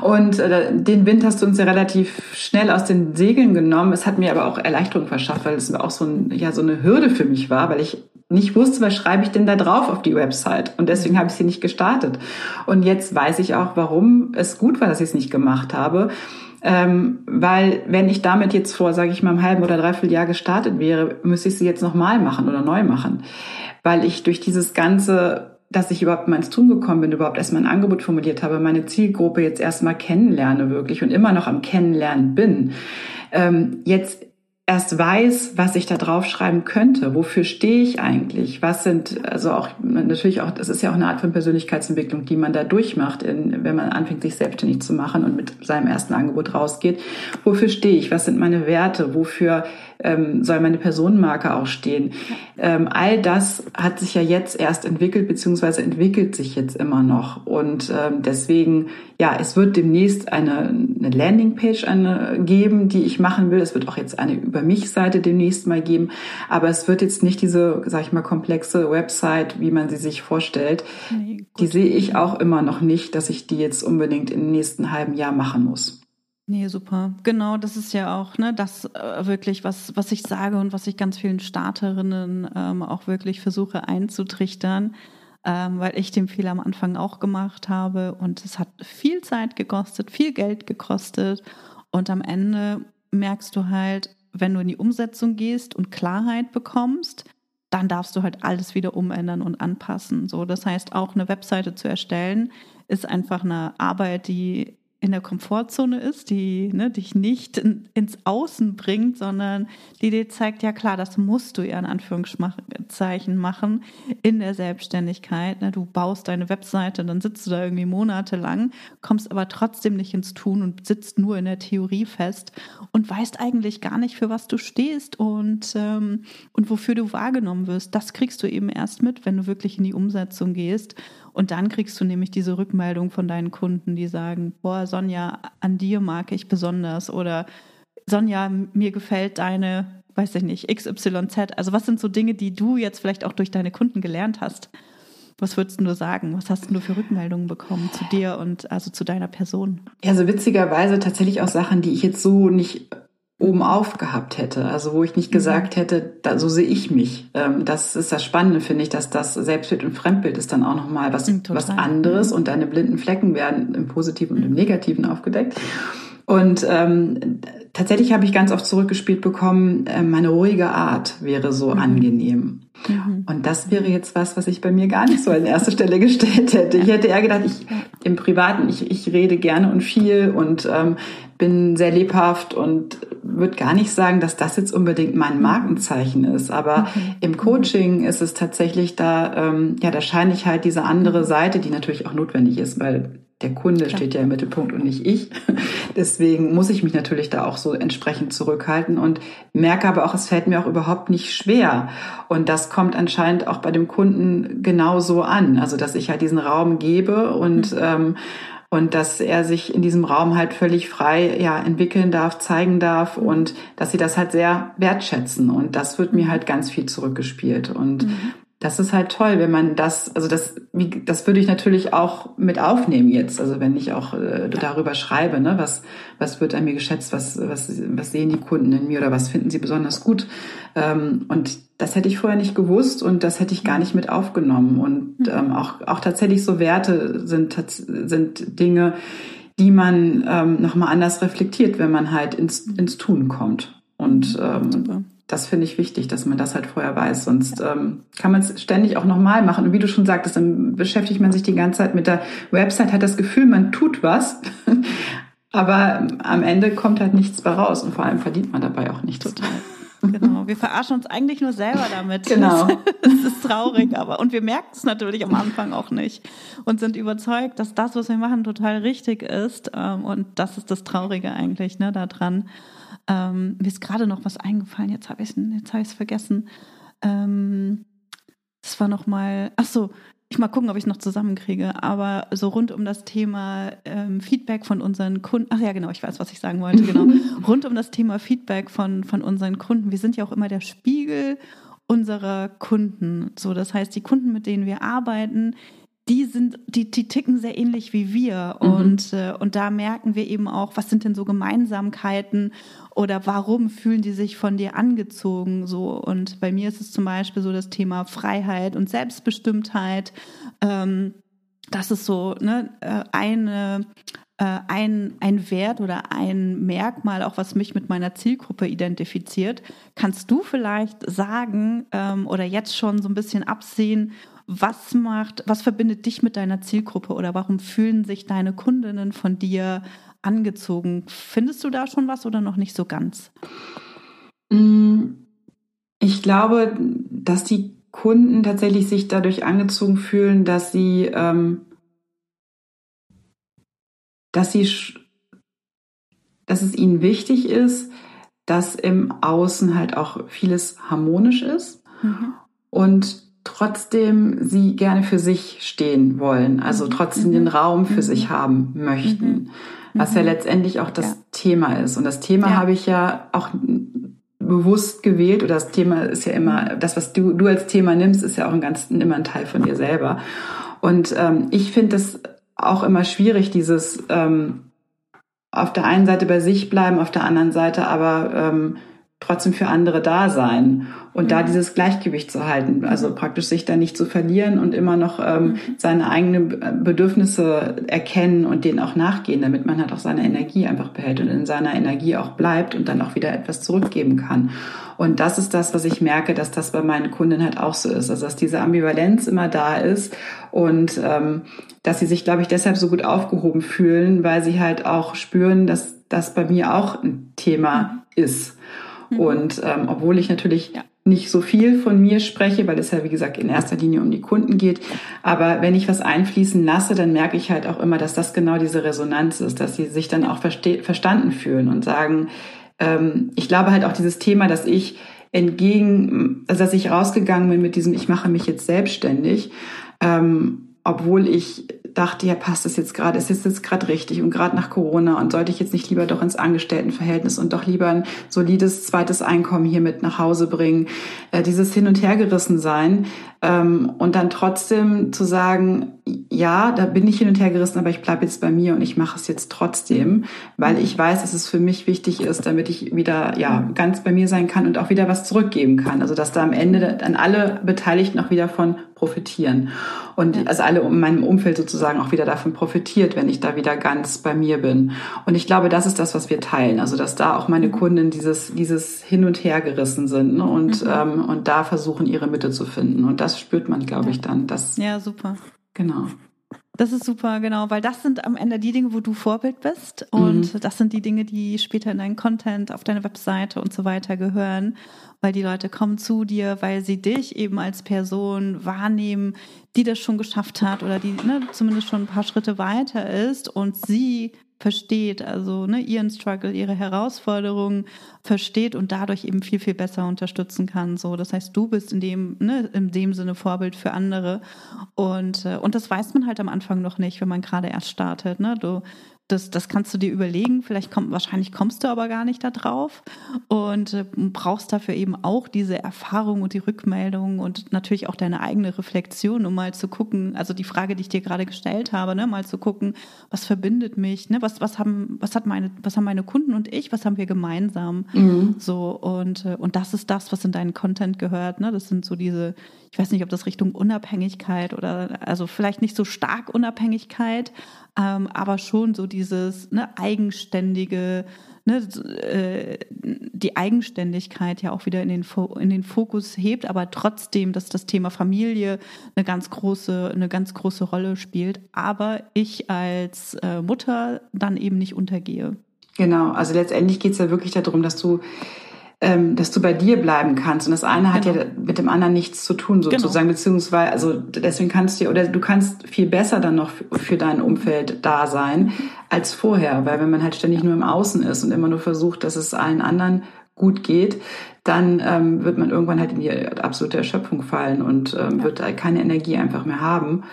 Und äh, den Wind hast du uns ja relativ schnell schnell aus den Segeln genommen. Es hat mir aber auch Erleichterung verschafft, weil es auch so, ein, ja, so eine Hürde für mich war, weil ich nicht wusste, was schreibe ich denn da drauf auf die Website. Und deswegen habe ich sie nicht gestartet. Und jetzt weiß ich auch, warum es gut war, dass ich es nicht gemacht habe. Ähm, weil wenn ich damit jetzt vor, sage ich mal, einem halben oder dreiviertel Jahr gestartet wäre, müsste ich sie jetzt nochmal machen oder neu machen. Weil ich durch dieses ganze dass ich überhaupt mal ins Tun gekommen bin, überhaupt erstmal ein Angebot formuliert habe, meine Zielgruppe jetzt erstmal kennenlerne wirklich und immer noch am Kennenlernen bin. Ähm, jetzt erst weiß, was ich da draufschreiben könnte. Wofür stehe ich eigentlich? Was sind, also auch, natürlich auch, das ist ja auch eine Art von Persönlichkeitsentwicklung, die man da durchmacht, in, wenn man anfängt, sich selbstständig zu machen und mit seinem ersten Angebot rausgeht. Wofür stehe ich? Was sind meine Werte? Wofür ähm, soll meine Personenmarke auch stehen? Ähm, all das hat sich ja jetzt erst entwickelt, beziehungsweise entwickelt sich jetzt immer noch. Und ähm, deswegen, ja, es wird demnächst eine, eine Landingpage eine geben, die ich machen will. Es wird auch jetzt eine über mich Seite demnächst mal geben. Aber es wird jetzt nicht diese, sag ich mal, komplexe Website, wie man sie sich vorstellt. Nee, die sehe ich auch immer noch nicht, dass ich die jetzt unbedingt im nächsten halben Jahr machen muss. Nee, super. Genau, das ist ja auch ne, das äh, wirklich, was, was ich sage und was ich ganz vielen Starterinnen ähm, auch wirklich versuche einzutrichtern, ähm, weil ich den Fehler am Anfang auch gemacht habe und es hat viel Zeit gekostet, viel Geld gekostet und am Ende merkst du halt, wenn du in die Umsetzung gehst und Klarheit bekommst, dann darfst du halt alles wieder umändern und anpassen. So, das heißt, auch eine Webseite zu erstellen, ist einfach eine Arbeit, die in der Komfortzone ist, die ne, dich nicht in, ins Außen bringt, sondern die dir zeigt, ja klar, das musst du ja in Anführungszeichen machen in der Selbstständigkeit. Ne, du baust deine Webseite, dann sitzt du da irgendwie monatelang, kommst aber trotzdem nicht ins Tun und sitzt nur in der Theorie fest und weißt eigentlich gar nicht, für was du stehst und, ähm, und wofür du wahrgenommen wirst. Das kriegst du eben erst mit, wenn du wirklich in die Umsetzung gehst. Und dann kriegst du nämlich diese Rückmeldung von deinen Kunden, die sagen, boah, Sonja, an dir mag ich besonders oder Sonja, mir gefällt deine, weiß ich nicht, XYZ. Also was sind so Dinge, die du jetzt vielleicht auch durch deine Kunden gelernt hast? Was würdest du sagen? Was hast du für Rückmeldungen bekommen zu dir und also zu deiner Person? Ja, so witzigerweise tatsächlich auch Sachen, die ich jetzt so nicht oben auf gehabt hätte. Also wo ich nicht mhm. gesagt hätte, da, so sehe ich mich. Ähm, das ist das Spannende, finde ich, dass das Selbstbild und Fremdbild ist dann auch nochmal was, mhm, was anderes mhm. und deine blinden Flecken werden im Positiven und im Negativen aufgedeckt. Und ähm, tatsächlich habe ich ganz oft zurückgespielt bekommen, äh, meine ruhige Art wäre so mhm. angenehm. Mhm. Und das wäre jetzt was, was ich bei mir gar nicht so an erste Stelle *laughs* gestellt hätte. Ich hätte eher gedacht, ich im Privaten, ich, ich rede gerne und viel und ähm, bin sehr lebhaft und würde gar nicht sagen, dass das jetzt unbedingt mein Markenzeichen ist. Aber okay. im Coaching ist es tatsächlich da, ähm, ja, da scheine ich halt diese andere Seite, die natürlich auch notwendig ist, weil der Kunde Klar. steht ja im Mittelpunkt und nicht ich. *laughs* Deswegen muss ich mich natürlich da auch so entsprechend zurückhalten und merke aber auch, es fällt mir auch überhaupt nicht schwer. Und das kommt anscheinend auch bei dem Kunden genauso an. Also, dass ich halt diesen Raum gebe und, mhm. ähm, und dass er sich in diesem Raum halt völlig frei ja entwickeln darf, zeigen darf und dass sie das halt sehr wertschätzen. Und das wird mir halt ganz viel zurückgespielt. Und mhm. Das ist halt toll, wenn man das, also das, wie, das würde ich natürlich auch mit aufnehmen jetzt, also wenn ich auch äh, darüber schreibe, ne, was, was wird an mir geschätzt, was, was, was sehen die Kunden in mir oder was finden sie besonders gut. Ähm, und das hätte ich vorher nicht gewusst und das hätte ich gar nicht mit aufgenommen. Und mhm. ähm, auch, auch tatsächlich so Werte sind, sind Dinge, die man ähm, nochmal anders reflektiert, wenn man halt ins, ins Tun kommt. Und ähm, das finde ich wichtig, dass man das halt vorher weiß. Sonst ähm, kann man es ständig auch nochmal machen. Und wie du schon sagtest, dann beschäftigt man sich die ganze Zeit mit der Website, hat das Gefühl, man tut was. *laughs* Aber am Ende kommt halt nichts bei raus und vor allem verdient man dabei auch nichts. Total. Genau, wir verarschen uns eigentlich nur selber damit. *laughs* Genau. Das ist traurig, aber und wir merken es natürlich am Anfang auch nicht und sind überzeugt, dass das, was wir machen, total richtig ist. Ähm, und das ist das Traurige eigentlich ne, daran. Ähm, mir ist gerade noch was eingefallen, jetzt habe ich es hab vergessen. Ähm, das war noch mal, ach so, ich mal gucken, ob ich es noch zusammenkriege, aber so rund um das Thema ähm, Feedback von unseren Kunden, ach ja, genau, ich weiß, was ich sagen wollte, genau. *laughs* rund um das Thema Feedback von, von unseren Kunden. Wir sind ja auch immer der Spiegel unserer Kunden. So, das heißt, die Kunden, mit denen wir arbeiten, die sind, die, die ticken sehr ähnlich wie wir. Mhm. Und, äh, und da merken wir eben auch, was sind denn so Gemeinsamkeiten oder warum fühlen die sich von dir angezogen so. Und bei mir ist es zum Beispiel so das Thema Freiheit und Selbstbestimmtheit. Ähm, das ist so ne, äh, eine äh, ein, ein Wert oder ein Merkmal, auch was mich mit meiner Zielgruppe identifiziert. Kannst du vielleicht sagen ähm, oder jetzt schon so ein bisschen absehen, was macht, was verbindet dich mit deiner Zielgruppe oder warum fühlen sich deine Kundinnen von dir angezogen? Findest du da schon was oder noch nicht so ganz? Mm, ich glaube, dass die Kunden tatsächlich sich dadurch angezogen fühlen, dass sie, ähm, dass sie, dass es ihnen wichtig ist, dass im Außen halt auch vieles harmonisch ist mhm. und trotzdem sie gerne für sich stehen wollen, also mhm. trotzdem den Raum für mhm. sich haben möchten, mhm. was ja letztendlich auch das ja. Thema ist. Und das Thema ja. habe ich ja auch bewusst gewählt oder das Thema ist ja immer, das, was du, du als Thema nimmst, ist ja auch ein ganz, immer ein Teil von dir selber. Und ähm, ich finde das auch immer schwierig, dieses ähm, auf der einen Seite bei sich bleiben, auf der anderen Seite aber ähm, trotzdem für andere da sein und mhm. da dieses Gleichgewicht zu halten, also praktisch sich da nicht zu verlieren und immer noch ähm, mhm. seine eigenen Bedürfnisse erkennen und denen auch nachgehen, damit man halt auch seine Energie einfach behält und in seiner Energie auch bleibt und dann auch wieder etwas zurückgeben kann. Und das ist das, was ich merke, dass das bei meinen Kunden halt auch so ist, also dass diese Ambivalenz immer da ist und ähm, dass sie sich, glaube ich, deshalb so gut aufgehoben fühlen, weil sie halt auch spüren, dass das bei mir auch ein Thema mhm. ist. Mhm. Und ähm, obwohl ich natürlich ja. nicht so viel von mir spreche, weil es ja, wie gesagt, in erster Linie um die Kunden geht. Aber wenn ich was einfließen lasse, dann merke ich halt auch immer, dass das genau diese Resonanz ist, dass sie sich dann auch verstanden fühlen und sagen, ähm, ich glaube halt auch dieses Thema, dass ich entgegen, also dass ich rausgegangen bin mit diesem, ich mache mich jetzt selbstständig, ähm, obwohl ich dachte, ja, passt das jetzt gerade, ist das jetzt gerade richtig? Und gerade nach Corona? Und sollte ich jetzt nicht lieber doch ins Angestelltenverhältnis und doch lieber ein solides zweites Einkommen hier mit nach Hause bringen, äh, dieses Hin- und Hergerissen sein und dann trotzdem zu sagen, ja, da bin ich hin und her gerissen, aber ich bleibe jetzt bei mir und ich mache es jetzt trotzdem, weil ich weiß, dass es für mich wichtig ist, damit ich wieder ja ganz bei mir sein kann und auch wieder was zurückgeben kann. Also dass da am Ende dann alle Beteiligten auch wieder von profitieren und also alle in meinem Umfeld sozusagen auch wieder davon profitiert, wenn ich da wieder ganz bei mir bin. Und ich glaube, das ist das, was wir teilen. Also dass da auch meine. Kunden dieses dieses hin und her gerissen sind ne? und mhm. ähm, und da versuchen ihre Mitte zu finden. Und das spürt man, glaube ich, dann. Dass, ja, super. Genau. Das ist super, genau, weil das sind am Ende die Dinge, wo du Vorbild bist und mhm. das sind die Dinge, die später in deinen Content, auf deine Webseite und so weiter gehören, weil die Leute kommen zu dir, weil sie dich eben als Person wahrnehmen, die das schon geschafft hat oder die ne, zumindest schon ein paar Schritte weiter ist und sie versteht, also ne, ihren Struggle, ihre Herausforderungen versteht und dadurch eben viel, viel besser unterstützen kann. So, das heißt, du bist in dem, ne, in dem Sinne Vorbild für andere. Und, äh, und das weiß man halt am Anfang noch nicht, wenn man gerade erst startet. Ne? Du das, das kannst du dir überlegen. Vielleicht kommt, wahrscheinlich kommst du aber gar nicht da drauf und äh, brauchst dafür eben auch diese Erfahrung und die Rückmeldung und natürlich auch deine eigene Reflexion, um mal zu gucken, also die Frage, die ich dir gerade gestellt habe, ne, mal zu gucken, was verbindet mich, ne, was, was haben, was hat meine, was haben meine Kunden und ich, was haben wir gemeinsam? Mhm. So, und, äh, und das ist das, was in deinen Content gehört, ne? Das sind so diese, ich weiß nicht, ob das Richtung Unabhängigkeit oder also vielleicht nicht so stark Unabhängigkeit, ähm, aber schon so dieses ne, eigenständige, ne, äh, die Eigenständigkeit ja auch wieder in den, in den Fokus hebt, aber trotzdem, dass das Thema Familie eine ganz große, eine ganz große Rolle spielt, aber ich als äh, Mutter dann eben nicht untergehe. Genau, also letztendlich geht es ja wirklich darum, dass du ähm, dass du bei dir bleiben kannst. Und das eine hat genau. ja mit dem anderen nichts zu tun, genau. sozusagen, genau. beziehungsweise, also deswegen kannst du, oder du kannst viel besser dann noch für dein Umfeld da sein als vorher, weil wenn man halt ständig nur im Außen ist und immer nur versucht, dass es allen anderen gut geht, dann ähm, wird man irgendwann halt in die absolute Erschöpfung fallen und ähm, ja. wird keine Energie einfach mehr haben.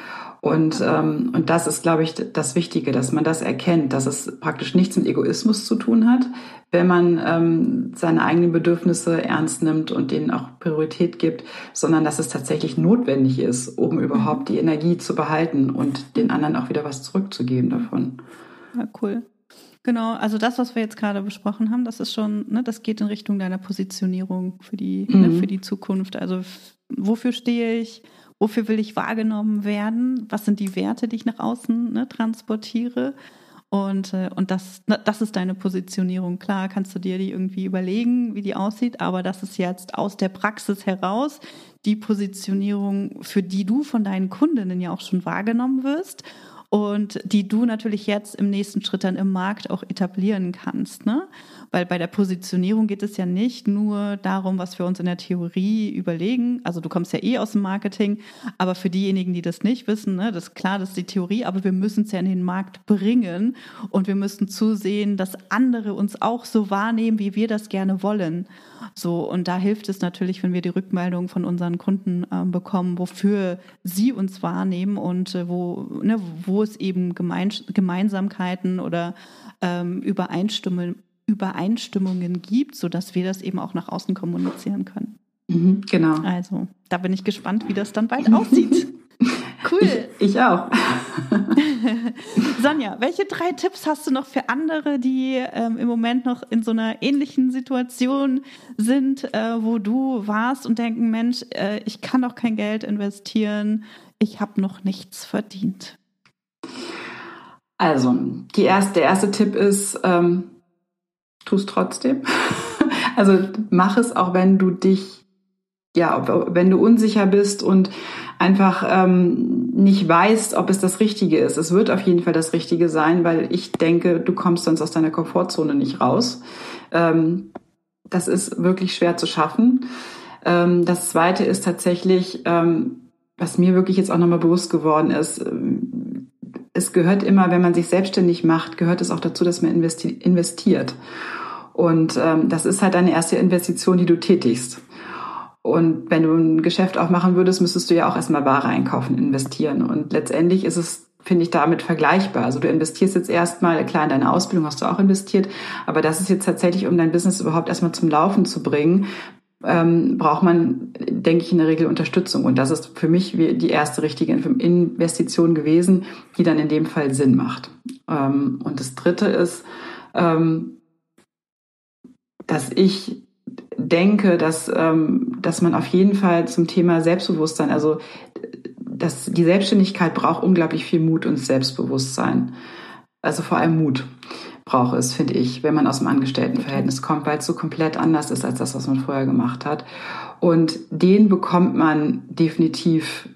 Und, ähm, und das ist, glaube ich, das Wichtige, dass man das erkennt, dass es praktisch nichts mit Egoismus zu tun hat, wenn man ähm, seine eigenen Bedürfnisse ernst nimmt und denen auch Priorität gibt, sondern dass es tatsächlich notwendig ist, um überhaupt die Energie zu behalten und den anderen auch wieder was zurückzugeben davon. Ja, cool. Genau, also das, was wir jetzt gerade besprochen haben, das ist schon, ne, das geht in Richtung deiner Positionierung für die, ne, mhm. ne, für die Zukunft. Also wofür stehe ich? Wofür will ich wahrgenommen werden, was sind die Werte, die ich nach außen ne, transportiere. Und, äh, und das, das ist deine Positionierung. Klar, kannst du dir die irgendwie überlegen, wie die aussieht, aber das ist jetzt aus der Praxis heraus die Positionierung, für die du von deinen Kundinnen ja auch schon wahrgenommen wirst und die du natürlich jetzt im nächsten Schritt dann im Markt auch etablieren kannst. Ne? Weil bei der Positionierung geht es ja nicht nur darum, was wir uns in der Theorie überlegen. Also du kommst ja eh aus dem Marketing, aber für diejenigen, die das nicht wissen, ne, das ist klar, das ist die Theorie, aber wir müssen es ja in den Markt bringen und wir müssen zusehen, dass andere uns auch so wahrnehmen, wie wir das gerne wollen. So, und da hilft es natürlich, wenn wir die Rückmeldung von unseren Kunden äh, bekommen, wofür sie uns wahrnehmen und äh, wo, ne, wo es eben Gemeins Gemeinsamkeiten oder ähm, Übereinstimmungen Übereinstimmungen gibt, sodass wir das eben auch nach außen kommunizieren können. Mhm, genau. Also, da bin ich gespannt, wie das dann bald aussieht. *laughs* Cool. Ich, ich auch. *laughs* Sonja, welche drei Tipps hast du noch für andere, die ähm, im Moment noch in so einer ähnlichen Situation sind, äh, wo du warst und denken, Mensch, äh, ich kann doch kein Geld investieren, ich habe noch nichts verdient? Also, die erste, der erste Tipp ist, ähm, tu es trotzdem. *laughs* also mach es, auch wenn du dich, ja, wenn du unsicher bist und einfach ähm, nicht weißt, ob es das Richtige ist. Es wird auf jeden Fall das Richtige sein, weil ich denke, du kommst sonst aus deiner Komfortzone nicht raus. Ähm, das ist wirklich schwer zu schaffen. Ähm, das Zweite ist tatsächlich, ähm, was mir wirklich jetzt auch nochmal bewusst geworden ist, ähm, es gehört immer, wenn man sich selbstständig macht, gehört es auch dazu, dass man investi investiert. Und ähm, das ist halt deine erste Investition, die du tätigst. Und wenn du ein Geschäft aufmachen würdest, müsstest du ja auch erstmal Ware einkaufen, investieren. Und letztendlich ist es, finde ich, damit vergleichbar. Also du investierst jetzt erstmal, klar, in deine Ausbildung hast du auch investiert, aber das ist jetzt tatsächlich, um dein Business überhaupt erstmal zum Laufen zu bringen, ähm, braucht man, denke ich, in der Regel Unterstützung. Und das ist für mich die erste richtige Investition gewesen, die dann in dem Fall Sinn macht. Ähm, und das dritte ist, ähm, dass ich denke, dass, ähm, dass man auf jeden Fall zum Thema Selbstbewusstsein, also dass die Selbstständigkeit braucht unglaublich viel Mut und Selbstbewusstsein. Also vor allem Mut braucht es, finde ich, wenn man aus dem Angestelltenverhältnis kommt, weil es so komplett anders ist als das, was man vorher gemacht hat. Und den bekommt man definitiv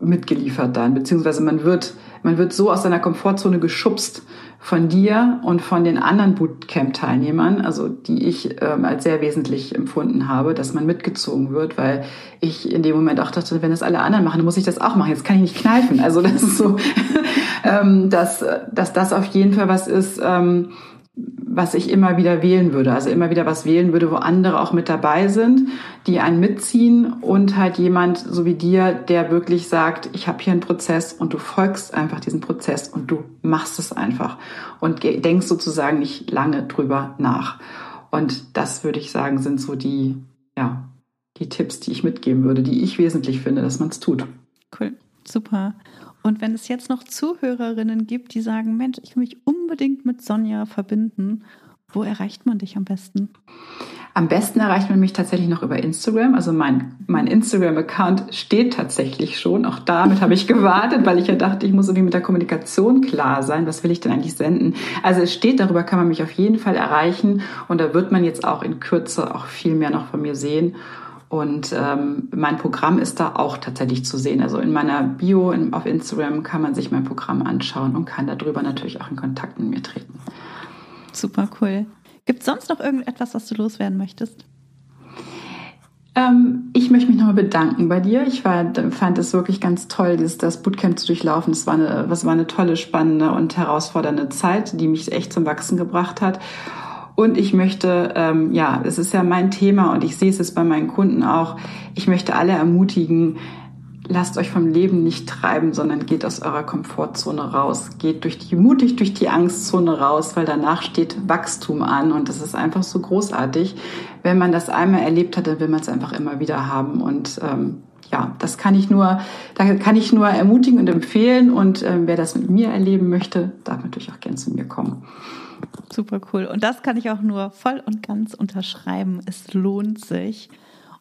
mitgeliefert dann, beziehungsweise man wird, man wird so aus seiner Komfortzone geschubst von dir und von den anderen Bootcamp-Teilnehmern, also die ich ähm, als sehr wesentlich empfunden habe, dass man mitgezogen wird, weil ich in dem Moment auch dachte, wenn das alle anderen machen, dann muss ich das auch machen. Jetzt kann ich nicht kneifen. Also das ist so, *laughs* ähm, dass, dass das auf jeden Fall was ist, ähm, was ich immer wieder wählen würde. Also immer wieder was wählen würde, wo andere auch mit dabei sind, die einen mitziehen und halt jemand so wie dir, der wirklich sagt, ich habe hier einen Prozess und du folgst einfach diesem Prozess und du machst es einfach und denkst sozusagen nicht lange drüber nach. Und das würde ich sagen, sind so die, ja, die Tipps, die ich mitgeben würde, die ich wesentlich finde, dass man es tut. Cool, super. Und wenn es jetzt noch Zuhörerinnen gibt, die sagen, Mensch, ich will mich unbedingt mit Sonja verbinden, wo erreicht man dich am besten? Am besten erreicht man mich tatsächlich noch über Instagram. Also mein, mein Instagram-Account steht tatsächlich schon. Auch damit habe ich gewartet, weil ich ja dachte, ich muss irgendwie mit der Kommunikation klar sein. Was will ich denn eigentlich senden? Also es steht, darüber kann man mich auf jeden Fall erreichen. Und da wird man jetzt auch in Kürze auch viel mehr noch von mir sehen. Und ähm, mein Programm ist da auch tatsächlich zu sehen. Also in meiner Bio in, auf Instagram kann man sich mein Programm anschauen und kann darüber natürlich auch in Kontakt mit mir treten. Super cool. Gibt es sonst noch irgendetwas, was du loswerden möchtest? Ähm, ich möchte mich nochmal bedanken bei dir. Ich war, fand es wirklich ganz toll, dieses, das Bootcamp zu durchlaufen. Es war eine, was war eine tolle, spannende und herausfordernde Zeit, die mich echt zum Wachsen gebracht hat. Und ich möchte, ähm, ja, es ist ja mein Thema und ich sehe es jetzt bei meinen Kunden auch, ich möchte alle ermutigen, lasst euch vom Leben nicht treiben, sondern geht aus eurer Komfortzone raus. Geht durch die, mutig durch die Angstzone raus, weil danach steht Wachstum an und das ist einfach so großartig. Wenn man das einmal erlebt hat, dann will man es einfach immer wieder haben und ähm, ja, das kann ich nur, da kann ich nur ermutigen und empfehlen und äh, wer das mit mir erleben möchte, darf natürlich auch gern zu mir kommen. Super cool. Und das kann ich auch nur voll und ganz unterschreiben. Es lohnt sich.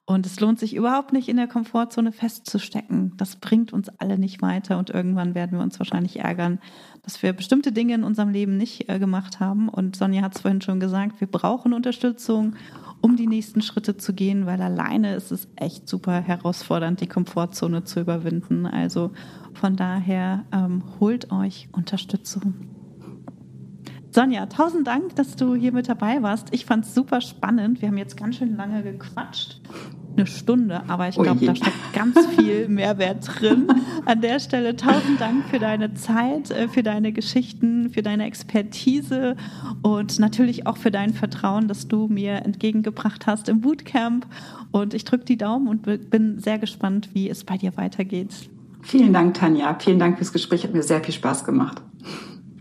Und es lohnt sich überhaupt nicht, in der Komfortzone festzustecken. Das bringt uns alle nicht weiter und irgendwann werden wir uns wahrscheinlich ärgern, dass wir bestimmte Dinge in unserem Leben nicht äh, gemacht haben. Und Sonja hat es vorhin schon gesagt, wir brauchen Unterstützung, um die nächsten Schritte zu gehen, weil alleine ist es echt super herausfordernd, die Komfortzone zu überwinden. Also von daher ähm, holt euch Unterstützung. Sonja, tausend Dank, dass du hier mit dabei warst. Ich fand es super spannend. Wir haben jetzt ganz schön lange gequatscht. Eine Stunde, aber ich glaube, da steckt ganz viel Mehrwert drin. An der Stelle tausend Dank für deine Zeit, äh, für deine Geschichten, für deine Expertise und natürlich auch für dein Vertrauen, das du mir entgegengebracht hast im Bootcamp. Und ich drücke die Daumen und bin sehr gespannt, wie es bei dir weitergeht. Vielen Dank, Tanja. Vielen Dank fürs Gespräch. Hat mir sehr viel Spaß gemacht.